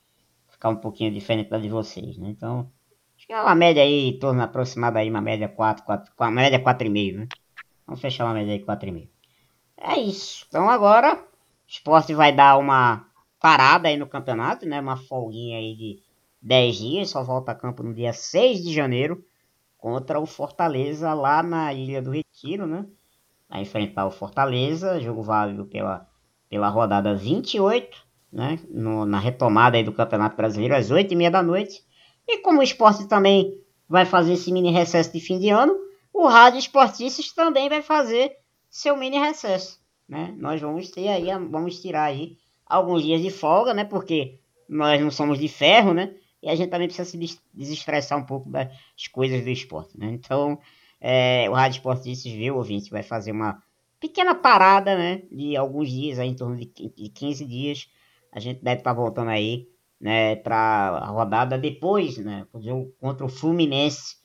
ficar um pouquinho diferente da de vocês, né? Então, acho que é uma média aí, em torno aproximada aí, uma média 4, 4 uma média 4,5, né? Vamos fechar uma média aí 4,5. É isso. Então agora, o esporte vai dar uma parada aí no campeonato, né? Uma folguinha aí de 10 dias, só volta a campo no dia 6 de janeiro contra o Fortaleza lá na Ilha do Retiro, né? Vai enfrentar o Fortaleza, jogo válido pela, pela rodada 28 né, no, na retomada aí do Campeonato Brasileiro às 8h30 da noite. E como o esporte também vai fazer esse mini recesso de fim de ano, o Rádio Esportistas também vai fazer seu mini recesso. Né? Nós vamos ter aí, vamos tirar aí alguns dias de folga, né? Porque nós não somos de ferro, né? E a gente também precisa se desestressar um pouco das coisas do esporte, né? Então, é, o Rádio Esportistas, viu, ouvinte, vai fazer uma pequena parada, né? De alguns dias, aí, em torno de 15 dias, a gente deve estar tá voltando aí, né, para a rodada depois, né, contra o Fluminense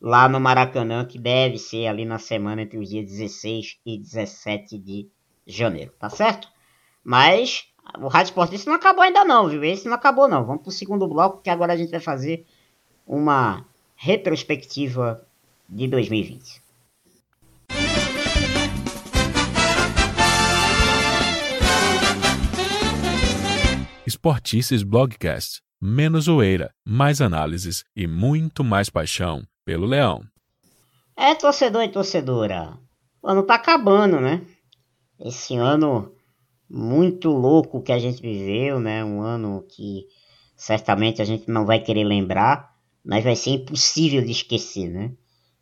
lá no Maracanã, que deve ser ali na semana entre os dias 16 e 17 de janeiro, tá certo? Mas o Rádio Esportista não acabou ainda não, viu? Esse não acabou não. Vamos para o segundo bloco, que agora a gente vai fazer uma retrospectiva de 2020. Esportices Blogcast. Menos zoeira, mais análises e muito mais paixão pelo Leão. É, torcedor e torcedora. O ano tá acabando, né? esse ano muito louco que a gente viveu, né? Um ano que certamente a gente não vai querer lembrar, mas vai ser impossível de esquecer, né?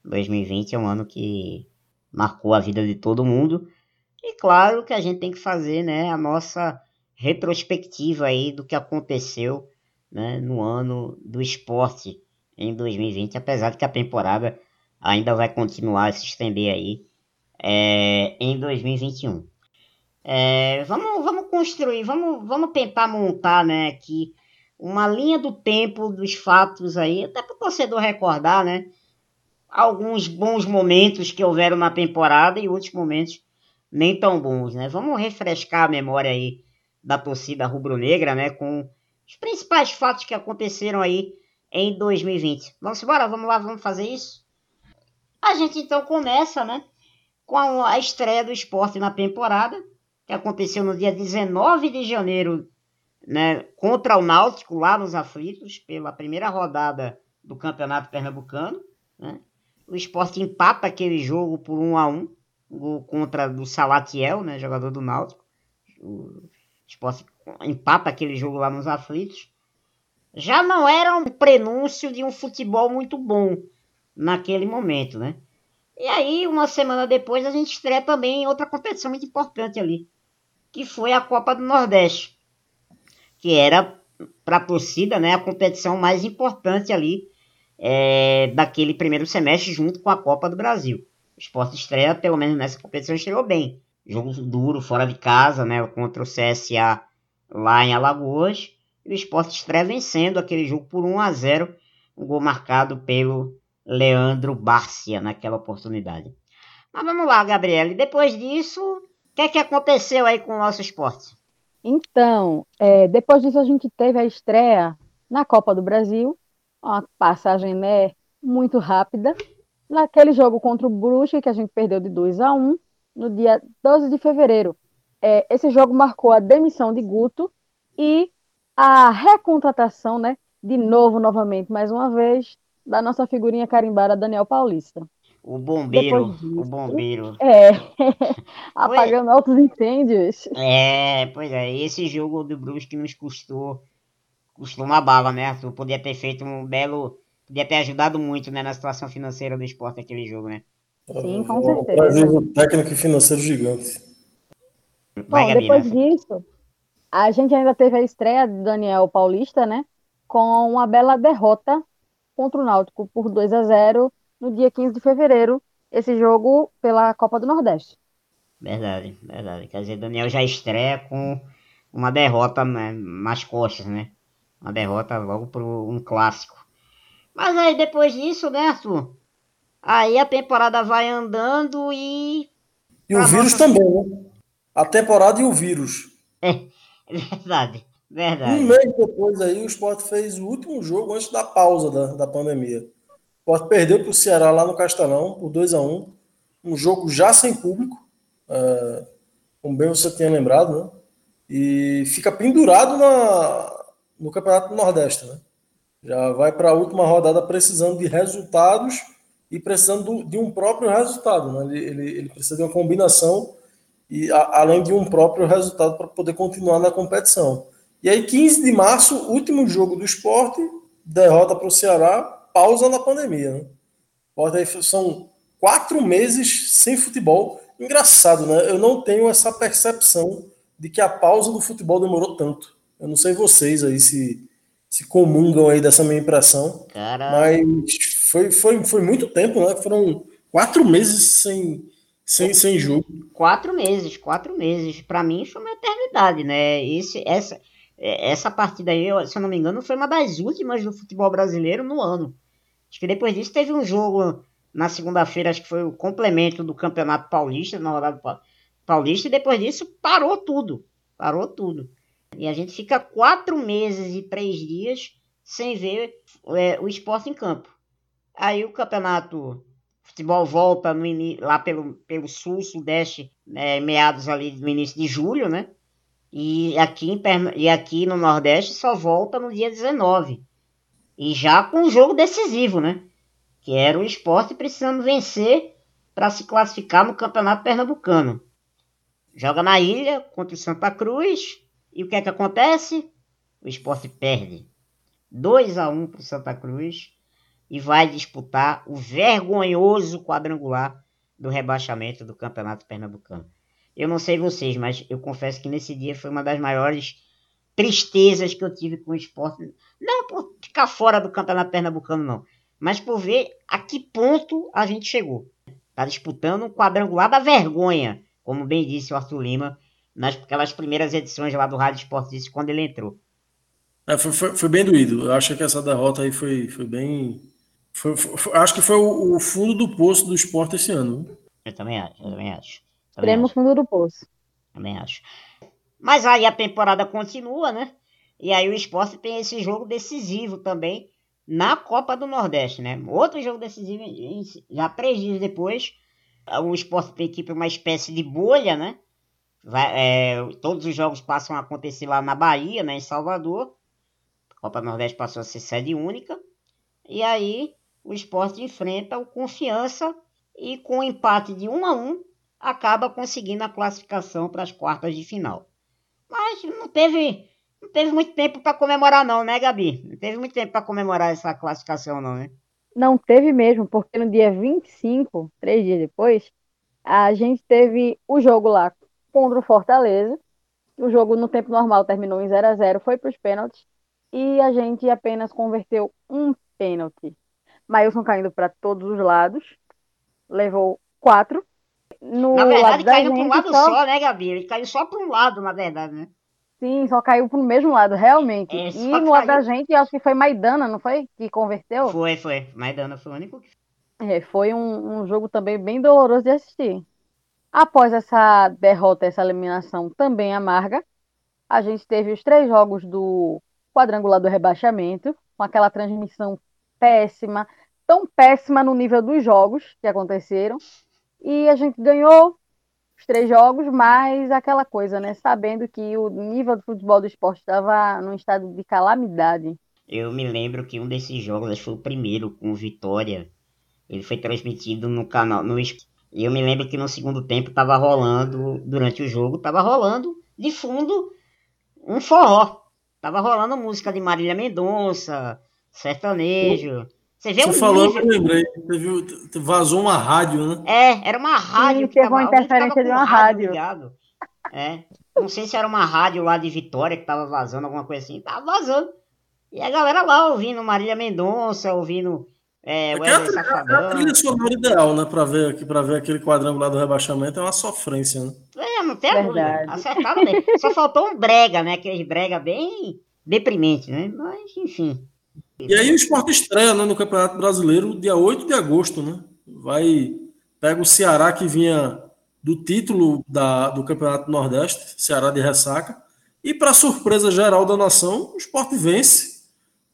2020 é um ano que marcou a vida de todo mundo. E claro que a gente tem que fazer, né, a nossa retrospectiva aí do que aconteceu, né, no ano do esporte em 2020, apesar de que a temporada ainda vai continuar a se estender aí é, em 2021. É, vamos, vamos construir, vamos, vamos tentar montar né, aqui uma linha do tempo dos fatos aí, até para o torcedor recordar, né? Alguns bons momentos que houveram na temporada e outros momentos nem tão bons, né? Vamos refrescar a memória aí da torcida rubro-negra, né? Com os principais fatos que aconteceram aí em 2020. Vamos embora, vamos lá, vamos fazer isso? A gente então começa, né? Com a estreia do esporte na temporada que aconteceu no dia 19 de janeiro, né, contra o Náutico, lá nos Aflitos, pela primeira rodada do Campeonato Pernambucano. Né? O esporte empata aquele jogo por 1 a 1 gol contra do Salatiel, né, jogador do Náutico. O esporte empata aquele jogo lá nos Aflitos. Já não era um prenúncio de um futebol muito bom naquele momento, né? E aí, uma semana depois, a gente estreia também em outra competição muito importante ali, que foi a Copa do Nordeste, que era para a torcida né, a competição mais importante ali é, daquele primeiro semestre, junto com a Copa do Brasil. O esporte estreia, pelo menos nessa competição, estreou bem. Jogo duro, fora de casa, né, contra o CSA lá em Alagoas. E o esporte estreia vencendo aquele jogo por 1 a 0 um gol marcado pelo Leandro Bárcia naquela oportunidade. Mas vamos lá, Gabriele. Depois disso, que é que aconteceu aí com o nosso esporte? Então, é, depois disso a gente teve a estreia na Copa do Brasil, uma passagem né, muito rápida, naquele jogo contra o Brusque, que a gente perdeu de 2 a 1 no dia 12 de fevereiro. É, esse jogo marcou a demissão de Guto e a recontratação, né, de novo, novamente, mais uma vez, da nossa figurinha carimbada Daniel Paulista. O bombeiro, disso, o bombeiro. É, apagando altos incêndios. É, pois é, esse jogo do Brusque nos custou, custou uma bala, né, Tu Podia ter feito um belo, podia ter ajudado muito, né, na situação financeira do esporte aquele jogo, né? Sim, com certeza. Um técnico financeiro gigante. Vai, Bom, depois disso, a gente ainda teve a estreia de Daniel Paulista, né, com uma bela derrota contra o Náutico por 2 a 0 no dia 15 de fevereiro, esse jogo pela Copa do Nordeste. Verdade, verdade. Quer dizer, Daniel já estreia com uma derrota né, nas costas, né? Uma derrota logo por um clássico. Mas aí depois disso, né, Arthur? Aí a temporada vai andando e. E o vírus nossa... também, né? A temporada e o vírus. É, verdade, verdade. Um mês depois aí, o Sport fez o último jogo antes da pausa da, da pandemia. Sport perdeu para o Ceará lá no Castelão por 2 a 1 um jogo já sem público, é, como bem você tinha lembrado, né? E fica pendurado na, no Campeonato do Nordeste, né? Já vai para a última rodada precisando de resultados e precisando de um próprio resultado, né? Ele, ele, ele precisa de uma combinação e a, além de um próprio resultado para poder continuar na competição. E aí, 15 de março, último jogo do esporte, derrota para o Ceará pausa na pandemia. Né? São quatro meses sem futebol. Engraçado, né? Eu não tenho essa percepção de que a pausa do futebol demorou tanto. Eu não sei vocês aí se, se comungam aí dessa minha impressão. Mas foi, foi, foi muito tempo, né? Foram quatro meses sem, sem, sem jogo. Quatro meses, quatro meses. Para mim foi uma eternidade, né? Esse, essa, essa partida aí, se eu não me engano, foi uma das últimas do futebol brasileiro no ano. Acho que depois disso teve um jogo na segunda-feira, acho que foi o complemento do Campeonato Paulista, na rodada Paulista, e depois disso parou tudo. Parou tudo. E a gente fica quatro meses e três dias sem ver é, o esporte em campo. Aí o campeonato futebol volta no lá pelo, pelo sul, sudeste, é, meados ali no início de julho, né? E aqui, em, e aqui no Nordeste só volta no dia 19. E já com um jogo decisivo, né? Que era o esporte precisando vencer para se classificar no Campeonato Pernambucano. joga na ilha contra o Santa Cruz. E o que é que acontece? O esporte perde 2 a 1 para o Santa Cruz e vai disputar o vergonhoso quadrangular do rebaixamento do Campeonato Pernambucano. Eu não sei vocês, mas eu confesso que nesse dia foi uma das maiores tristezas que eu tive com o esporte. Não por ficar fora do Campeonato Pernambucano, não. Mas por ver a que ponto a gente chegou. Tá disputando um quadrangular da vergonha, como bem disse o Arthur Lima, nas aquelas primeiras edições lá do Rádio Esporte disse quando ele entrou. É, foi, foi, foi, bem doído. Eu acho que essa derrota aí foi, foi bem. Foi, acho que foi o, o, fundo do poço do esporte esse ano. Eu também acho, eu também acho. Extremo fundo do poço. Também acho. Mas aí a temporada continua, né? E aí o esporte tem esse jogo decisivo também na Copa do Nordeste, né? Outro jogo decisivo, já três dias depois, o esporte tem equipe uma espécie de bolha, né? Vai, é, todos os jogos passam a acontecer lá na Bahia, né? Em Salvador. A Copa Nordeste passou a ser sede única. E aí o esporte enfrenta o Confiança e com um empate de 1 a 1 acaba conseguindo a classificação para as quartas de final. Mas não teve, não teve muito tempo para comemorar não, né, Gabi? Não teve muito tempo para comemorar essa classificação não, né? Não teve mesmo, porque no dia 25, três dias depois, a gente teve o jogo lá contra o Fortaleza. O jogo no tempo normal terminou em 0 a 0 foi para os pênaltis. E a gente apenas converteu um pênalti. Mailson caindo para todos os lados. Levou quatro no na verdade, caiu para um lado só... só, né, Gabi? Ele caiu só para um lado, na verdade, né? Sim, só caiu para o mesmo lado, realmente. É, e no lado da gente, acho que foi Maidana, não foi? Que converteu? Foi, foi. Maidana foi o único que. É, foi um, um jogo também bem doloroso de assistir. Após essa derrota, essa eliminação também amarga, a gente teve os três jogos do quadrangular do rebaixamento, com aquela transmissão péssima, tão péssima no nível dos jogos que aconteceram, e a gente ganhou os três jogos, mas aquela coisa, né? Sabendo que o nível do futebol do esporte estava num estado de calamidade. Eu me lembro que um desses jogos, acho foi o primeiro, com Vitória, ele foi transmitido no canal. No, e eu me lembro que no segundo tempo estava rolando, durante o jogo, estava rolando de fundo um forró. Tava rolando música de Marília Mendonça, sertanejo. Você vê Você falou, nível... eu lembrei. Teve, vazou uma rádio, né? É, era uma rádio. Sim, que teve uma interferência de uma rádio. rádio. É. Não sei se era uma rádio lá de Vitória que tava vazando, alguma coisa assim. Tava vazando. E a galera lá ouvindo Marília Mendonça, ouvindo é, é é Safadão. É a trilha sonora ideal, né? Pra ver, aqui, pra ver aquele quadrangular do rebaixamento é uma sofrência, né? É, não tem dúvida. Acertaram bem. Só faltou um brega, né? Aquele brega bem deprimente, né? Mas, enfim. E aí o esporte estreia né, no Campeonato Brasileiro dia 8 de agosto, né? Vai, pega o Ceará que vinha do título da, do Campeonato Nordeste, Ceará de ressaca, e para surpresa geral da nação, o esporte vence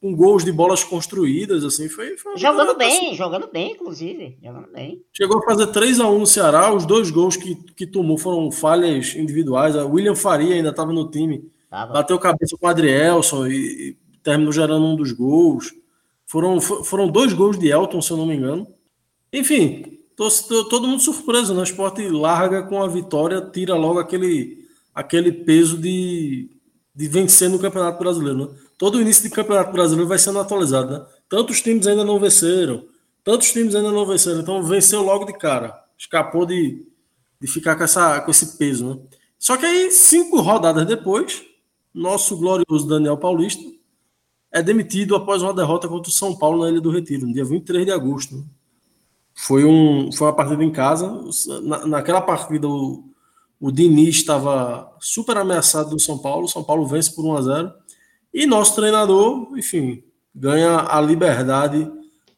com gols de bolas construídas, assim, foi... foi jogando bem, assim. jogando bem, inclusive, jogando bem. Chegou a fazer 3 a 1 no Ceará, os dois gols que, que tomou foram falhas individuais, a William Faria ainda estava no time, tava. bateu cabeça com o Adrielson e terminou gerando um dos gols. Foram, foram dois gols de Elton, se eu não me engano. Enfim, tô, tô, todo mundo surpreso, né? Esporte larga com a vitória, tira logo aquele, aquele peso de, de vencer no Campeonato Brasileiro. Né? Todo início de Campeonato Brasileiro vai sendo atualizado. Né? Tantos times ainda não venceram, tantos times ainda não venceram. Então venceu logo de cara. Escapou de, de ficar com, essa, com esse peso. Né? Só que aí, cinco rodadas depois, nosso glorioso Daniel Paulista é demitido após uma derrota contra o São Paulo na Ilha do Retiro, no dia 23 de agosto. Foi, um, foi uma partida em casa. Na, naquela partida, o, o Diniz estava super ameaçado do São Paulo. O São Paulo vence por 1 a 0 E nosso treinador, enfim, ganha a liberdade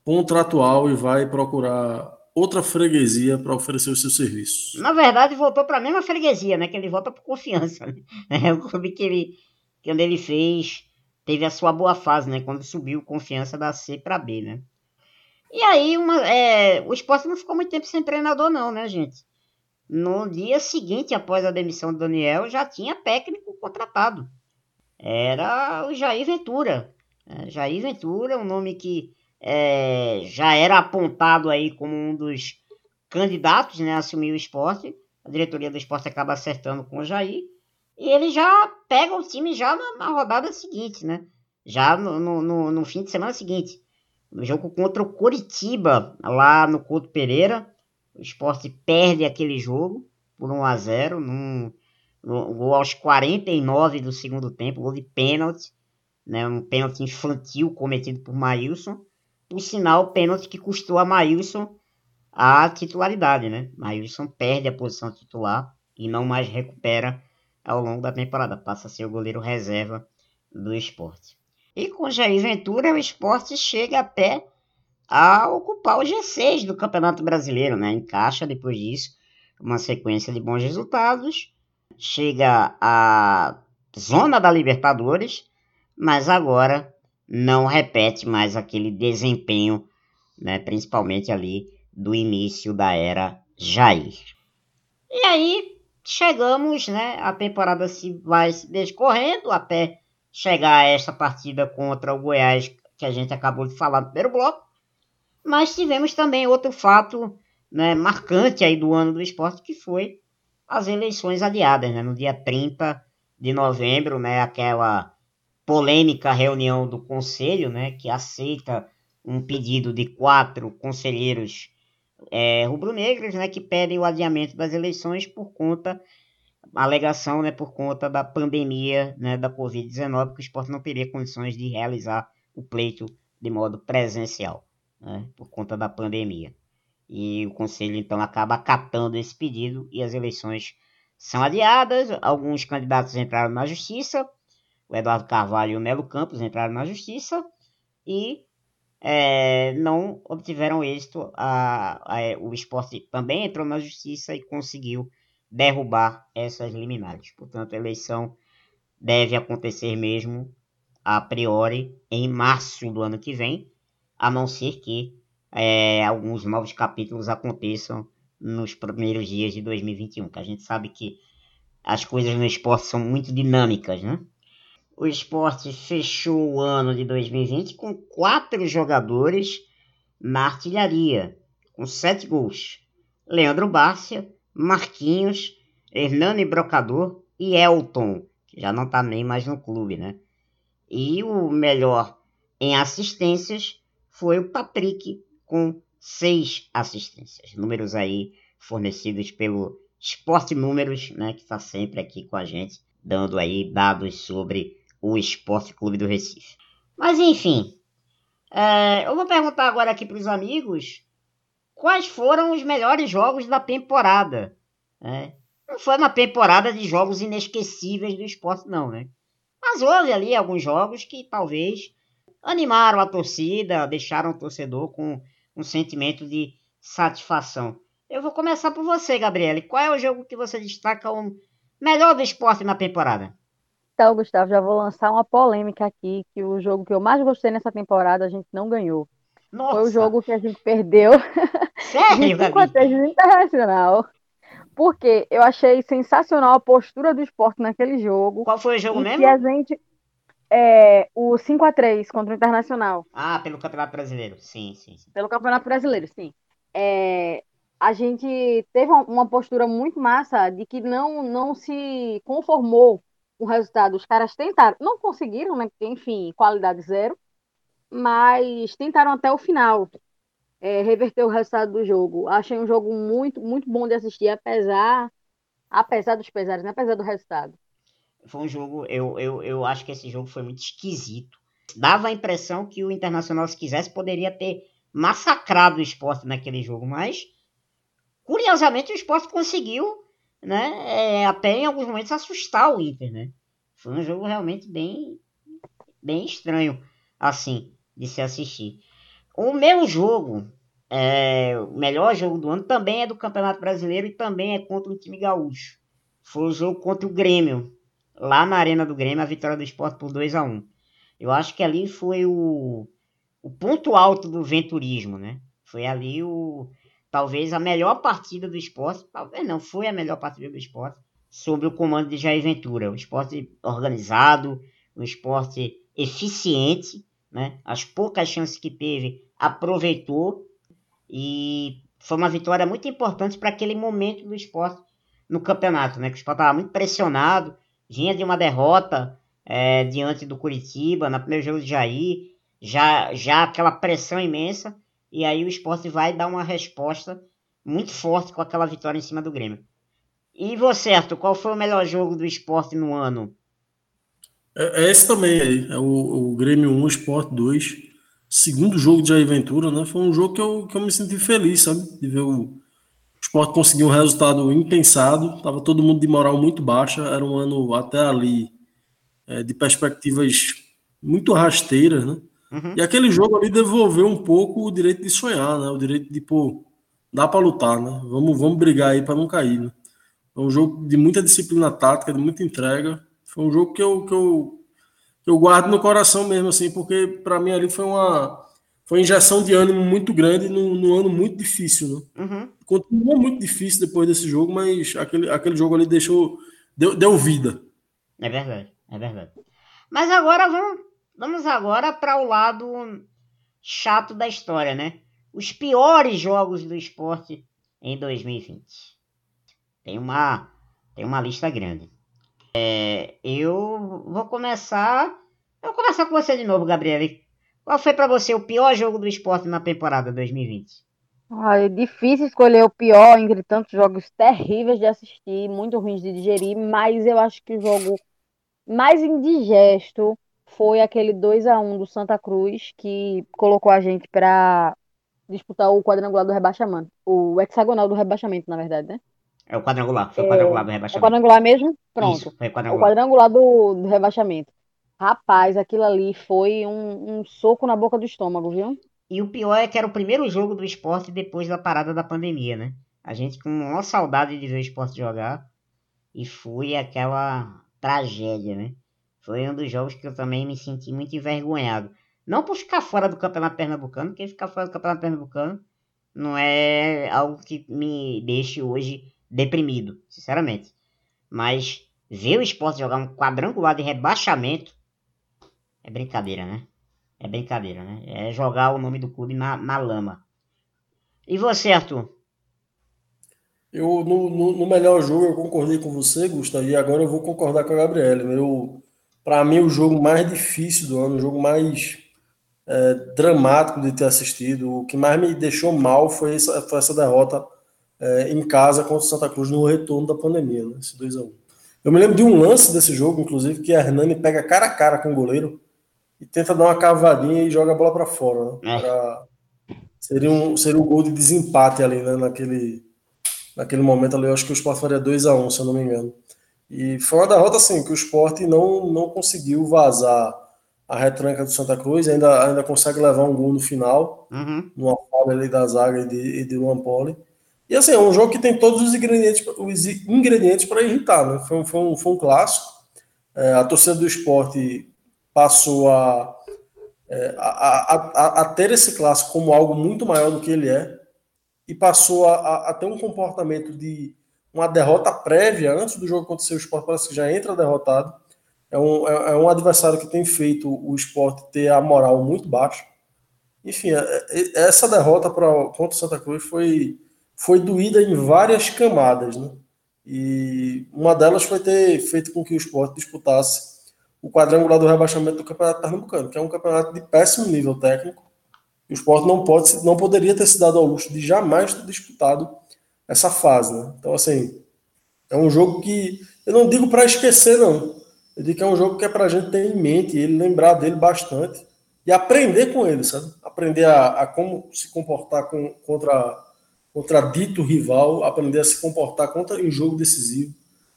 contratual e vai procurar outra freguesia para oferecer os seus serviços. Na verdade, voltou para a mesma freguesia, né? Que ele volta por confiança. Né? É o clube que ele, que ele fez teve a sua boa fase, né? Quando subiu confiança da C para B, né? E aí uma, é, o esporte não ficou muito tempo sem treinador, não, né, gente? No dia seguinte, após a demissão do Daniel, já tinha técnico contratado. Era o Jair Ventura. É, Jair Ventura, um nome que é, já era apontado aí como um dos candidatos né, a assumir o esporte. a diretoria do esporte acaba acertando com o Jair. E ele já pega o time já na, na rodada seguinte, né? Já no, no, no, fim de semana seguinte. No jogo contra o Curitiba, lá no Couto Pereira. O esporte perde aquele jogo por 1 a 0 num, no, gol aos 49 do segundo tempo, gol de pênalti, né? Um pênalti infantil cometido por Maílson. Por sinal, pênalti que custou a Maílson a titularidade, né? Maílson perde a posição titular e não mais recupera ao longo da temporada. Passa a ser o goleiro reserva do esporte. E com Jair Ventura, o esporte chega até a ocupar o G6 do Campeonato Brasileiro, né? Encaixa depois disso uma sequência de bons resultados, chega à zona da Libertadores, mas agora não repete mais aquele desempenho, né? Principalmente ali do início da era Jair. E aí chegamos, né? A temporada se vai se descorrendo até chegar a esta partida contra o Goiás que a gente acabou de falar no primeiro bloco. Mas tivemos também outro fato né, marcante aí do ano do esporte, que foi as eleições adiadas, né, no dia 30 de novembro, né, aquela polêmica reunião do conselho, né, que aceita um pedido de quatro conselheiros é, rubro-negros, né, que pedem o adiamento das eleições por conta, alegação, né, por conta da pandemia, né, da Covid-19, que o esporte não teria condições de realizar o pleito de modo presencial, né, por conta da pandemia. E o conselho, então, acaba acatando esse pedido e as eleições são adiadas, alguns candidatos entraram na justiça, o Eduardo Carvalho e o Melo Campos entraram na justiça, e é, não obtiveram êxito. A, a, o esporte também entrou na justiça e conseguiu derrubar essas liminares. Portanto, a eleição deve acontecer mesmo a priori em março do ano que vem, a não ser que é, alguns novos capítulos aconteçam nos primeiros dias de 2021, que a gente sabe que as coisas no esporte são muito dinâmicas, né? O esporte fechou o ano de 2020 com quatro jogadores na artilharia, com sete gols. Leandro Bárcia, Marquinhos, Hernani Brocador e Elton, que já não está nem mais no clube, né? E o melhor em assistências foi o Patrick, com seis assistências. Números aí fornecidos pelo Esporte Números, né? Que está sempre aqui com a gente, dando aí dados sobre o Esporte Clube do Recife. Mas enfim, é, eu vou perguntar agora aqui para os amigos quais foram os melhores jogos da temporada. Né? Não foi uma temporada de jogos inesquecíveis do esporte, não, né? Mas houve ali alguns jogos que talvez animaram a torcida, deixaram o torcedor com um sentimento de satisfação. Eu vou começar por você, Gabriele. Qual é o jogo que você destaca o melhor do esporte na temporada? Então, Gustavo, já vou lançar uma polêmica aqui, que o jogo que eu mais gostei nessa temporada a gente não ganhou. Nossa. Foi o jogo que a gente perdeu Sério, de 5 a 3 no Internacional. Porque eu achei sensacional a postura do esporte naquele jogo. Qual foi o jogo mesmo? Que a gente. É, o 5 a 3 contra o Internacional. Ah, pelo Campeonato Brasileiro. Sim, sim. sim. Pelo Campeonato Brasileiro, sim. É, a gente teve uma postura muito massa de que não, não se conformou o resultado. Os caras tentaram, não conseguiram, né? Porque, enfim, qualidade zero, mas tentaram até o final é, reverter o resultado do jogo. Achei um jogo muito, muito bom de assistir, apesar, apesar dos pesares, né? apesar do resultado. Foi um jogo, eu, eu, eu acho que esse jogo foi muito esquisito. Dava a impressão que o Internacional, se quisesse, poderia ter massacrado o esporte naquele jogo, mas curiosamente o esporte conseguiu né, é, até em alguns momentos assustar o Inter, né? Foi um jogo realmente bem, bem estranho, assim, de se assistir. O meu jogo, é, o melhor jogo do ano, também é do Campeonato Brasileiro e também é contra o time gaúcho. Foi o jogo contra o Grêmio, lá na Arena do Grêmio, a vitória do Esporte por 2 a 1 Eu acho que ali foi o, o ponto alto do venturismo, né? Foi ali o, talvez a melhor partida do esporte, talvez não, foi a melhor partida do esporte, sob o comando de Jair Ventura. Um esporte organizado, um esporte eficiente, né? as poucas chances que teve, aproveitou e foi uma vitória muito importante para aquele momento do esporte no campeonato, né? Que o Sport estava muito pressionado, vinha de uma derrota é, diante do Curitiba, na primeiro jogo de Jair, já, já aquela pressão imensa, e aí o Sport vai dar uma resposta muito forte com aquela vitória em cima do Grêmio. E você, Arthur, qual foi o melhor jogo do Sport no ano? É, é esse também aí, é o, o Grêmio 1, Sport 2. Segundo jogo de Jair Ventura, né? Foi um jogo que eu, que eu me senti feliz, sabe? De ver o, Sport conseguir um resultado impensado. Tava todo mundo de moral muito baixa. Era um ano até ali é, de perspectivas muito rasteiras, né? Uhum. E aquele jogo ali devolveu um pouco o direito de sonhar, né? O direito de, pô, dá para lutar, né? Vamos, vamos brigar aí para não cair, né? Foi um jogo de muita disciplina tática, de muita entrega. Foi um jogo que eu, que eu, que eu guardo no coração mesmo, assim, porque para mim ali foi uma foi injeção de ânimo muito grande num, num ano muito difícil, né? Uhum. Continuou muito difícil depois desse jogo, mas aquele, aquele jogo ali deixou deu, deu vida. É verdade. É verdade. Mas agora vamos, vamos agora para o lado chato da história, né? Os piores jogos do esporte em 2020. Tem uma, tem uma lista grande. É, eu vou começar. Eu vou começar com você de novo, Gabriel. Qual foi para você o pior jogo do esporte na temporada 2020? Ah, é difícil escolher o pior entre tantos jogos terríveis de assistir, muito ruins de digerir, mas eu acho que o jogo mais indigesto foi aquele 2 a 1 do Santa Cruz, que colocou a gente para disputar o quadrangular do rebaixamento. O hexagonal do rebaixamento, na verdade, né? É o quadrangular, foi o quadrangular do rebaixamento. É o quadrangular mesmo? Pronto. Isso, foi quadrangular. O quadrangular do, do rebaixamento. Rapaz, aquilo ali foi um, um soco na boca do estômago, viu? E o pior é que era o primeiro jogo do esporte depois da parada da pandemia, né? A gente com uma saudade de ver o esporte jogar. E foi aquela tragédia, né? Foi um dos jogos que eu também me senti muito envergonhado. Não por ficar fora do Campeonato Pernambucano, porque ficar fora do Campeonato Pernambucano não é algo que me deixe hoje deprimido, sinceramente. Mas ver o esporte jogar um quadrangular de rebaixamento é brincadeira, né? É brincadeira, né? É jogar o nome do clube na, na lama. E você, Arthur? Eu, no, no, no, melhor jogo, eu concordei com você, Gustavo, e agora eu vou concordar com a Gabriela. Eu, para mim, o jogo mais difícil do ano, o jogo mais é, dramático de ter assistido, o que mais me deixou mal foi essa, foi essa derrota é, em casa contra o Santa Cruz no retorno da pandemia, né, esse 2x1. Eu me lembro de um lance desse jogo, inclusive, que a Hernani pega cara a cara com o goleiro e tenta dar uma cavadinha e joga a bola para fora. Né, é. pra... seria, um, seria um gol de desempate ali, né, naquele naquele momento ali, eu acho que o Sport faria 2 a 1 se eu não me engano. E foi uma derrota assim, que o Sport não, não conseguiu vazar a retranca do Santa Cruz, ainda, ainda consegue levar um gol no final, uhum. numa falha ali da zaga e de, de Luan Poli. E assim, é um jogo que tem todos os ingredientes, os ingredientes para irritar, né? Foi, foi, um, foi um clássico. É, a torcida do esporte passou a, é, a, a, a, ter esse clássico como algo muito maior do que ele é e passou a, a, ter um comportamento de uma derrota prévia antes do jogo acontecer. O esporte parece que já entra derrotado. É um, é, é um adversário que tem feito o esporte ter a moral muito baixa. Enfim, é, é, essa derrota pra, contra o Santa Cruz foi, foi doída em várias camadas. Né? E uma delas foi ter feito com que o esporte disputasse o quadrangular do rebaixamento do Campeonato Pernambucano, que é um campeonato de péssimo nível técnico o esporte não, pode, não poderia ter se dado ao luxo de jamais ter disputado essa fase. Né? Então, assim, é um jogo que eu não digo para esquecer, não. Eu digo que é um jogo que é para a gente ter em mente, ele lembrar dele bastante e aprender com ele, sabe? Aprender a, a como se comportar com, contra, contra dito rival, aprender a se comportar contra em jogo decisivo,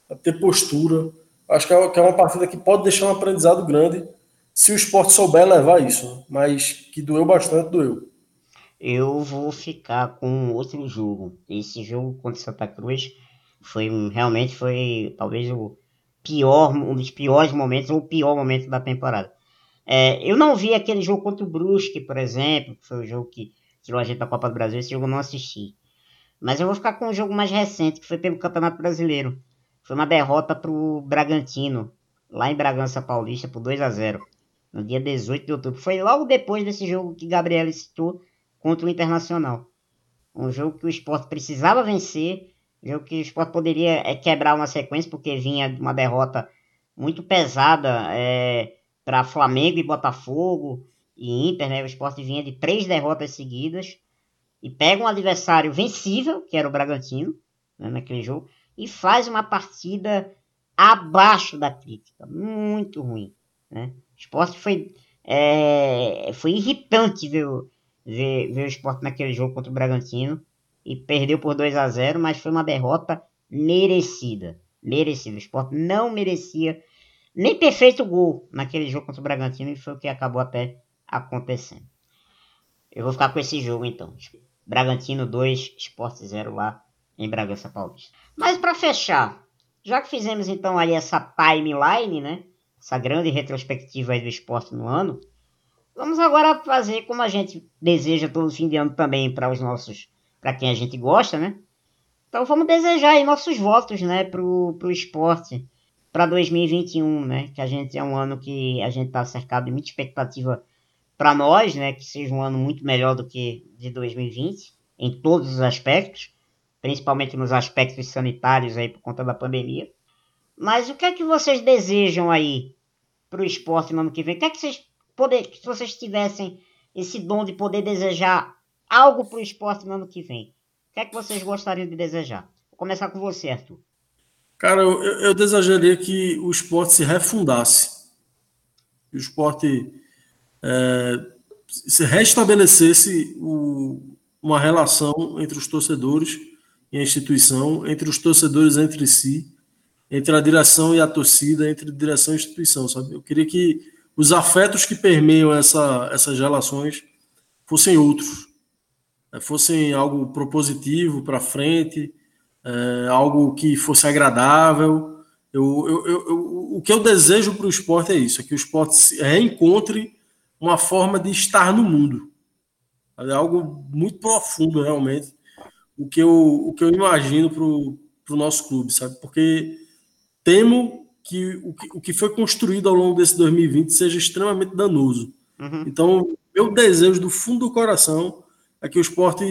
a ter postura. Acho que é, que é uma partida que pode deixar um aprendizado grande se o esporte souber levar isso, mas que doeu bastante, doeu. Eu vou ficar com outro jogo. Esse jogo contra Santa Cruz foi realmente foi talvez o pior, um dos piores momentos, ou o pior momento da temporada. É, eu não vi aquele jogo contra o Brusque, por exemplo, que foi o jogo que tirou a gente da Copa do Brasil, esse jogo eu não assisti. Mas eu vou ficar com um jogo mais recente, que foi pelo Campeonato Brasileiro. Foi uma derrota para o Bragantino, lá em Bragança Paulista, por 2 a 0 no dia 18 de outubro. Foi logo depois desse jogo que Gabriel citou contra o Internacional. Um jogo que o esporte precisava vencer, Jogo que o Sport poderia é, quebrar uma sequência, porque vinha de uma derrota muito pesada é, para Flamengo e Botafogo e Inter, né? O Sport vinha de três derrotas seguidas e pega um adversário vencível, que era o Bragantino, né, naquele jogo, e faz uma partida abaixo da crítica, muito ruim. Né? O esporte foi, é, foi irritante ver, ver, o esporte naquele jogo contra o Bragantino e perdeu por 2 a 0 mas foi uma derrota merecida. Merecida. O esporte não merecia nem ter feito gol naquele jogo contra o Bragantino e foi o que acabou até acontecendo. Eu vou ficar com esse jogo então. Bragantino 2, Esporte 0 lá em Bragança Paulista. Mas para fechar, já que fizemos então aí essa timeline, né? Essa grande retrospectiva aí do esporte no ano, vamos agora fazer como a gente deseja todo fim de ano também para os nossos, para quem a gente gosta, né? Então vamos desejar aí nossos votos, né, pro, pro esporte para 2021, né? Que a gente é um ano que a gente está cercado de muita expectativa para nós, né, que seja um ano muito melhor do que de 2020, em todos os aspectos, principalmente nos aspectos sanitários aí por conta da pandemia. Mas o que é que vocês desejam aí para o esporte no ano que vem? O que é que vocês poder, se vocês tivessem esse dom de poder desejar algo para o esporte no ano que vem? O que é que vocês gostariam de desejar? Vou começar com você, Arthur. Cara, eu, eu desejaria que o esporte se refundasse. Que o esporte é, se restabelecesse o, uma relação entre os torcedores e a instituição, entre os torcedores entre si, entre a direção e a torcida, entre direção e instituição, sabe? Eu queria que os afetos que permeiam essa, essas relações fossem outros, né? fossem algo propositivo para frente, é, algo que fosse agradável. Eu, eu, eu, o que eu desejo para o esporte é isso: é que o esporte reencontre uma forma de estar no mundo. É algo muito profundo, realmente, o que eu, o que eu imagino para o nosso clube, sabe? Porque temo que o, que o que foi construído ao longo desse 2020 seja extremamente danoso. Uhum. Então, meu desejo do fundo do coração é que o esporte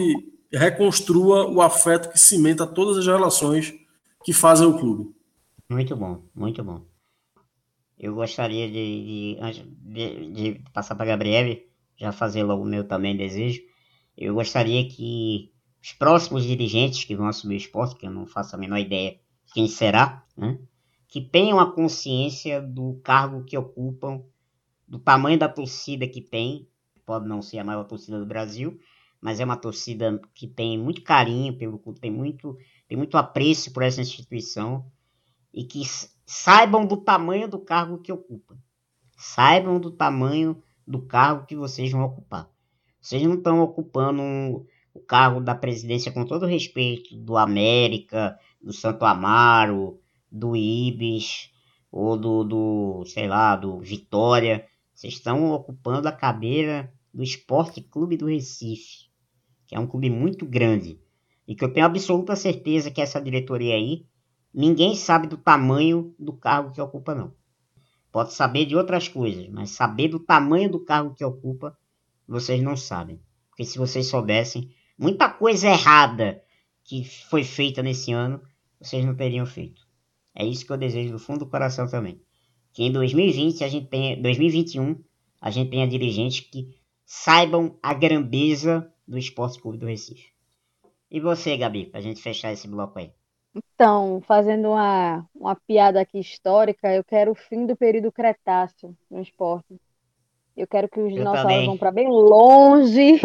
reconstrua o afeto que cimenta todas as relações que fazem o clube. Muito bom, muito bom. Eu gostaria de, de, de, de passar para a Gabriele, já fazer logo o meu também desejo. Eu gostaria que os próximos dirigentes que vão assumir o esporte, que eu não faço a menor ideia quem será, né, que tenham a consciência do cargo que ocupam, do tamanho da torcida que tem, pode não ser a maior torcida do Brasil, mas é uma torcida que tem muito carinho pelo clube, tem muito, tem muito apreço por essa instituição e que saibam do tamanho do cargo que ocupam. Saibam do tamanho do cargo que vocês vão ocupar. Vocês não estão ocupando o cargo da presidência com todo respeito do América, do Santo Amaro, do Ibis ou do, do sei lá, do Vitória. Vocês estão ocupando a cadeira do Esporte Clube do Recife, que é um clube muito grande e que eu tenho absoluta certeza que essa diretoria aí Ninguém sabe do tamanho do cargo que ocupa, não. Pode saber de outras coisas, mas saber do tamanho do cargo que ocupa, vocês não sabem. Porque se vocês soubessem, muita coisa errada que foi feita nesse ano, vocês não teriam feito. É isso que eu desejo do fundo do coração também. Que em 2020 a gente tenha, 2021 a gente tenha dirigentes que saibam a grandeza do Esporte Clube do Recife. E você, Gabi, pra gente fechar esse bloco aí. Então, fazendo uma, uma piada aqui histórica, eu quero o fim do período Cretáceo no esporte. Eu quero que os dinossauros vão para bem longe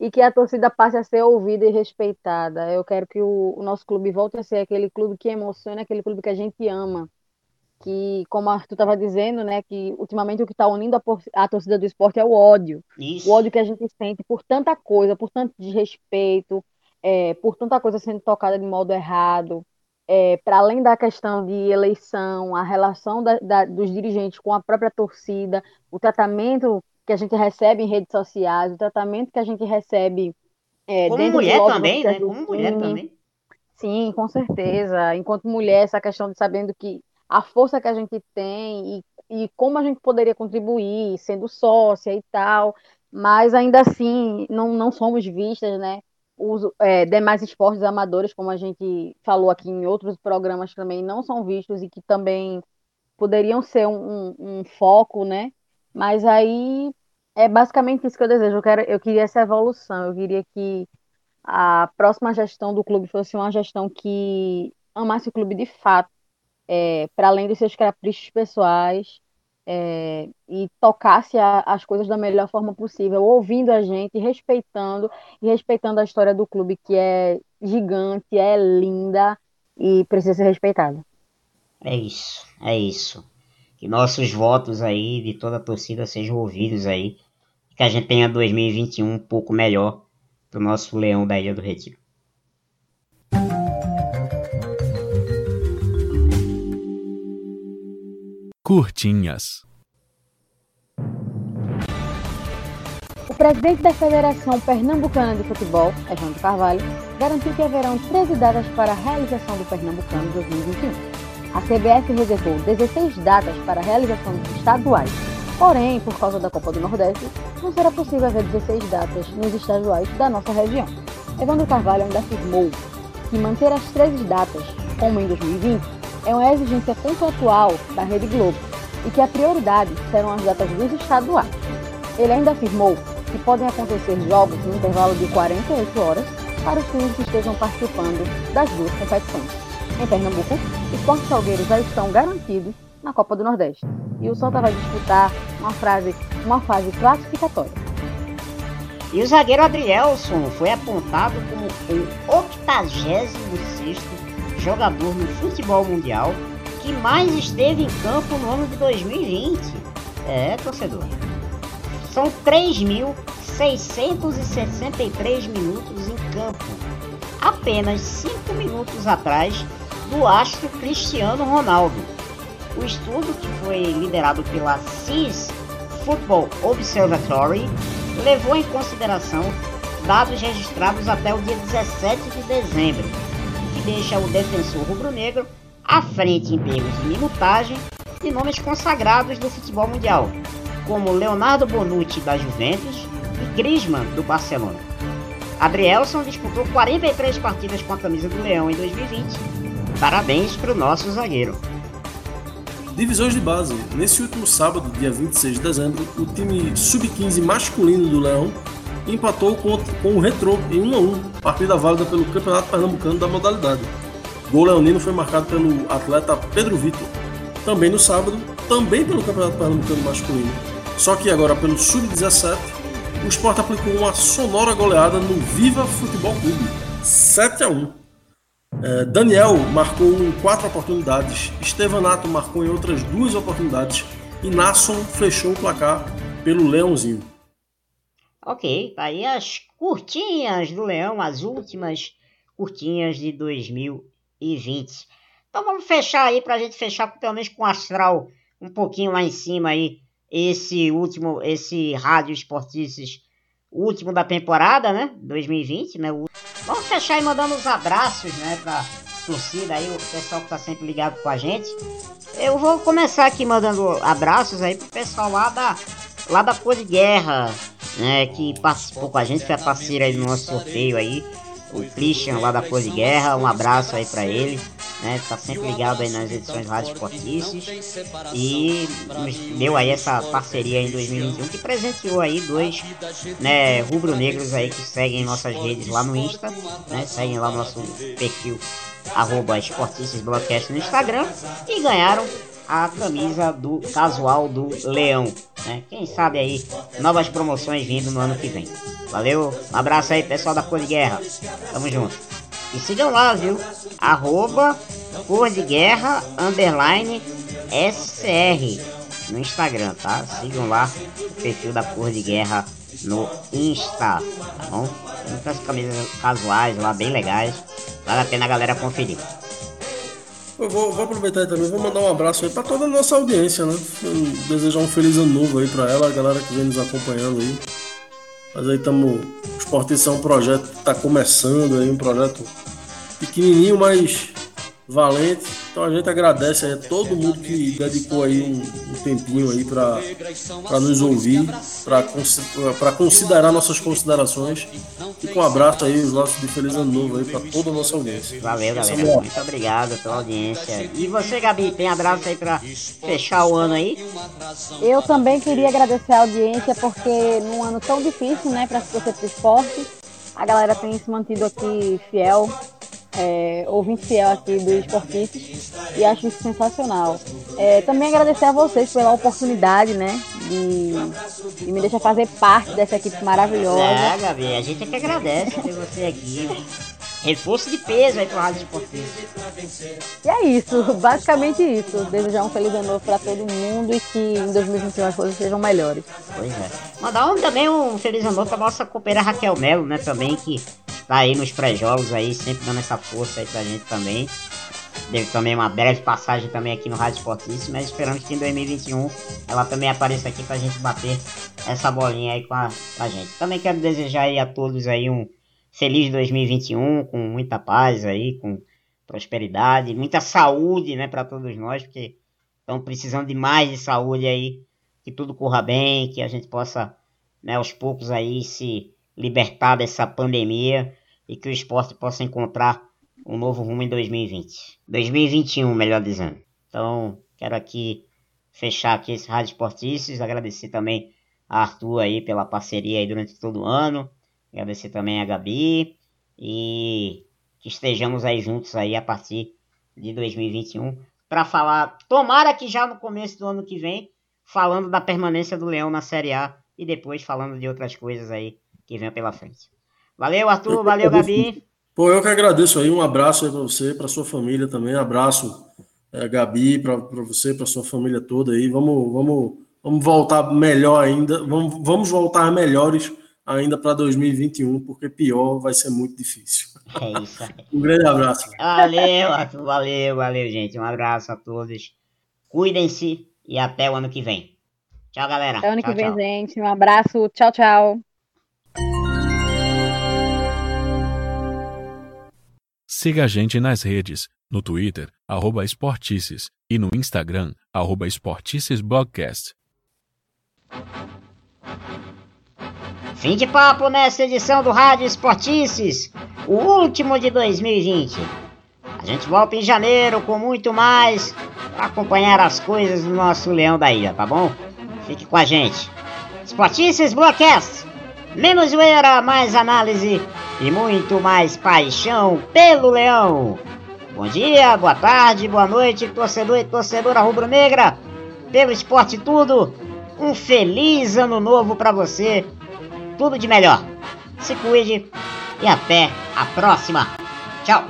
e que a torcida passe a ser ouvida e respeitada. Eu quero que o, o nosso clube volte a ser aquele clube que emociona, aquele clube que a gente ama. Que, como o Arthur estava dizendo, né, que ultimamente o que está unindo a, a, torcida do esporte é o ódio. Isso. O ódio que a gente sente por tanta coisa, por tanto desrespeito, é, por tanta coisa sendo tocada de modo errado, é, para além da questão de eleição, a relação da, da, dos dirigentes com a própria torcida, o tratamento que a gente recebe em redes sociais, o tratamento que a gente recebe é, como mulher também, né? Como mulher também. Sim, com certeza. Enquanto mulher, essa questão de sabendo que a força que a gente tem e, e como a gente poderia contribuir, sendo sócia e tal, mas ainda assim não, não somos vistas, né? os é, demais esportes amadores, como a gente falou aqui em outros programas também, não são vistos e que também poderiam ser um, um, um foco, né? Mas aí é basicamente isso que eu desejo. Eu, quero, eu queria essa evolução. Eu queria que a próxima gestão do clube fosse uma gestão que amasse o clube de fato, é, para além dos seus caprichos pessoais, é, e tocasse a, as coisas da melhor forma possível, ouvindo a gente, respeitando e respeitando a história do clube, que é gigante, é linda e precisa ser respeitada. É isso, é isso. Que nossos votos aí de toda a torcida sejam ouvidos aí. Que a gente tenha 2021 um pouco melhor pro nosso leão da Ilha do Retiro. Curtinhas. O presidente da Federação Pernambucana de Futebol, Evandro Carvalho, garantiu que haverão 13 datas para a realização do Pernambucano 2021. A CBF reservou 16 datas para a realização dos estaduais. Porém, por causa da Copa do Nordeste, não será possível haver 16 datas nos estaduais da nossa região. Evandro Carvalho ainda afirmou que manter as 13 datas, como em 2020, é uma exigência contratual da Rede Globo e que a prioridade serão as datas dos estaduais. Ele ainda afirmou que podem acontecer jogos no intervalo de 48 horas para os times que estejam participando das duas competições. Em Pernambuco, os Portos Salgueiros já estão garantidos na Copa do Nordeste e o Santa vai disputar uma, frase, uma fase classificatória. E o zagueiro Adrielson foi apontado como o 86 jogador no futebol mundial que mais esteve em campo no ano de 2020. É, torcedor. São 3.663 minutos em campo. Apenas 5 minutos atrás do astro Cristiano Ronaldo. O estudo, que foi liderado pela CIS Football Observatory, levou em consideração dados registrados até o dia 17 de dezembro que deixa o defensor rubro-negro à frente em termos de minutagem de nomes consagrados do futebol mundial, como Leonardo Bonucci da Juventus e Griezmann do Barcelona. Adrielson disputou 43 partidas com a camisa do Leão em 2020. Parabéns para o nosso zagueiro. Divisões de base. Nesse último sábado, dia 26 de dezembro, o time sub-15 masculino do Leão empatou com, o Retrô em 1 a 1, partida válida pelo Campeonato Pernambucano da modalidade. O gol leonino foi marcado pelo atleta Pedro Vitor. Também no sábado, também pelo Campeonato Pernambucano masculino. Só que agora pelo Sub-17, o Sport aplicou uma sonora goleada no Viva Futebol Clube, 7 a 1. É, Daniel marcou em quatro oportunidades, Estevanato marcou em outras duas oportunidades e Nasson fechou o placar pelo Leãozinho. Ok, tá aí as curtinhas do Leão, as últimas curtinhas de 2020. Então vamos fechar aí pra gente fechar pelo menos com o astral um pouquinho lá em cima aí. Esse último, esse Rádio Esportices, último da temporada, né? 2020, né? Vamos fechar aí mandando os abraços, né? Pra torcida aí, o pessoal que tá sempre ligado com a gente. Eu vou começar aqui mandando abraços aí pro pessoal lá da, lá da Cor de Guerra, né, que participou com a gente, foi a parceira aí do nosso sorteio aí, o Christian lá da Cor de Guerra, um abraço aí para ele, né, tá sempre ligado aí nas edições Rádio Esportices e deu aí essa parceria em 2021 que presenteou aí dois, né, rubro-negros aí que seguem nossas redes lá no Insta, né, seguem lá o nosso perfil arroba Esportices Broadcast no Instagram e ganharam a camisa do casual do Leão. Né? Quem sabe aí novas promoções vindo no ano que vem. Valeu, um abraço aí pessoal da Cor de Guerra. Tamo junto. E sigam lá, viu? Arroba Cor de Guerra underline SCR no Instagram, tá? Sigam lá o perfil da Cor de Guerra no Insta, tá bom? Muitas camisas casuais lá, bem legais. Vale a pena a galera conferir. Eu vou, vou aproveitar também, vou mandar um abraço aí para toda a nossa audiência, né? desejar um feliz ano novo aí para ela, a galera que vem nos acompanhando aí. Mas aí estamos. O Esportista é um projeto que está começando aí, um projeto pequenininho, mas valente. Então a gente agradece a todo mundo que dedicou aí um, um tempinho aí para nos ouvir, para considerar nossas considerações. E com um abraço aí, os nossos de Feliz Ano Novo aí para toda a nossa audiência. Valeu, galera. É Muito obrigado pela audiência. E você, Gabi, tem abraço aí para fechar o ano aí? Eu também queria agradecer a audiência, porque num ano tão difícil, né, para você pro esporte, a galera tem se mantido aqui fiel é, ouvinte fiel aqui do Esportistas e acho isso sensacional. É, também agradecer a vocês pela oportunidade, né, de, de, me deixar fazer parte dessa equipe maravilhosa. É, Gabi, a gente é que agradece ter você aqui. Reforço de peso aí pro Rádio Esportivo. E é isso, basicamente isso. Desejar um feliz ano novo pra todo mundo e que em 2021 as coisas sejam melhores. Pois é. Mandar um, também um feliz ano novo pra nossa companheira Raquel Melo, né, também, que tá aí nos pré-jogos aí, sempre dando essa força aí pra gente também. Teve também uma breve passagem também aqui no Rádio Esportíssimo, mas esperamos que em 2021 ela também apareça aqui pra gente bater essa bolinha aí com a, com a gente. Também quero desejar aí a todos aí um feliz 2021, com muita paz aí, com prosperidade, muita saúde, né, para todos nós, porque estão precisando de mais de saúde aí, que tudo corra bem, que a gente possa, né, aos poucos aí se libertar dessa pandemia e que o esporte possa encontrar um novo rumo em 2020. 2021, melhor dizendo. Então, quero aqui fechar aqui esse Rádio Esportistas, agradecer também a Arthur aí pela parceria aí durante todo o ano, agradecer também a Gabi e que estejamos aí juntos aí a partir de 2021 para falar, tomara que já no começo do ano que vem, falando da permanência do Leão na Série A e depois falando de outras coisas aí que venham pela frente. Valeu, Arthur. Valeu, Gabi. Pô, eu que agradeço aí. Um abraço aí para você, para sua família também. Abraço, é, Gabi, para você, para sua família toda aí. Vamos, vamos, vamos voltar melhor ainda. Vamos, vamos voltar melhores ainda para 2021, porque pior vai ser muito difícil. É isso aí. um grande abraço. Valeu, Arthur. Valeu, valeu, gente. Um abraço a todos. Cuidem-se e até o ano que vem. Tchau, galera. Até o ano tchau, que vem, tchau. gente. Um abraço. Tchau, tchau. Siga a gente nas redes, no Twitter, arroba Esportices, e no Instagram, arroba EsporticesBlogcast. Fim de papo nessa edição do Rádio Esportices, o último de 2020. A gente volta em janeiro com muito mais para acompanhar as coisas do nosso Leão da Ilha, tá bom? Fique com a gente. Esportices Broadcast. Menos zoeira, mais análise e muito mais paixão pelo Leão. Bom dia, boa tarde, boa noite, torcedor e torcedora rubro-negra. Pelo esporte tudo, um feliz ano novo para você. Tudo de melhor. Se cuide e até a próxima. Tchau.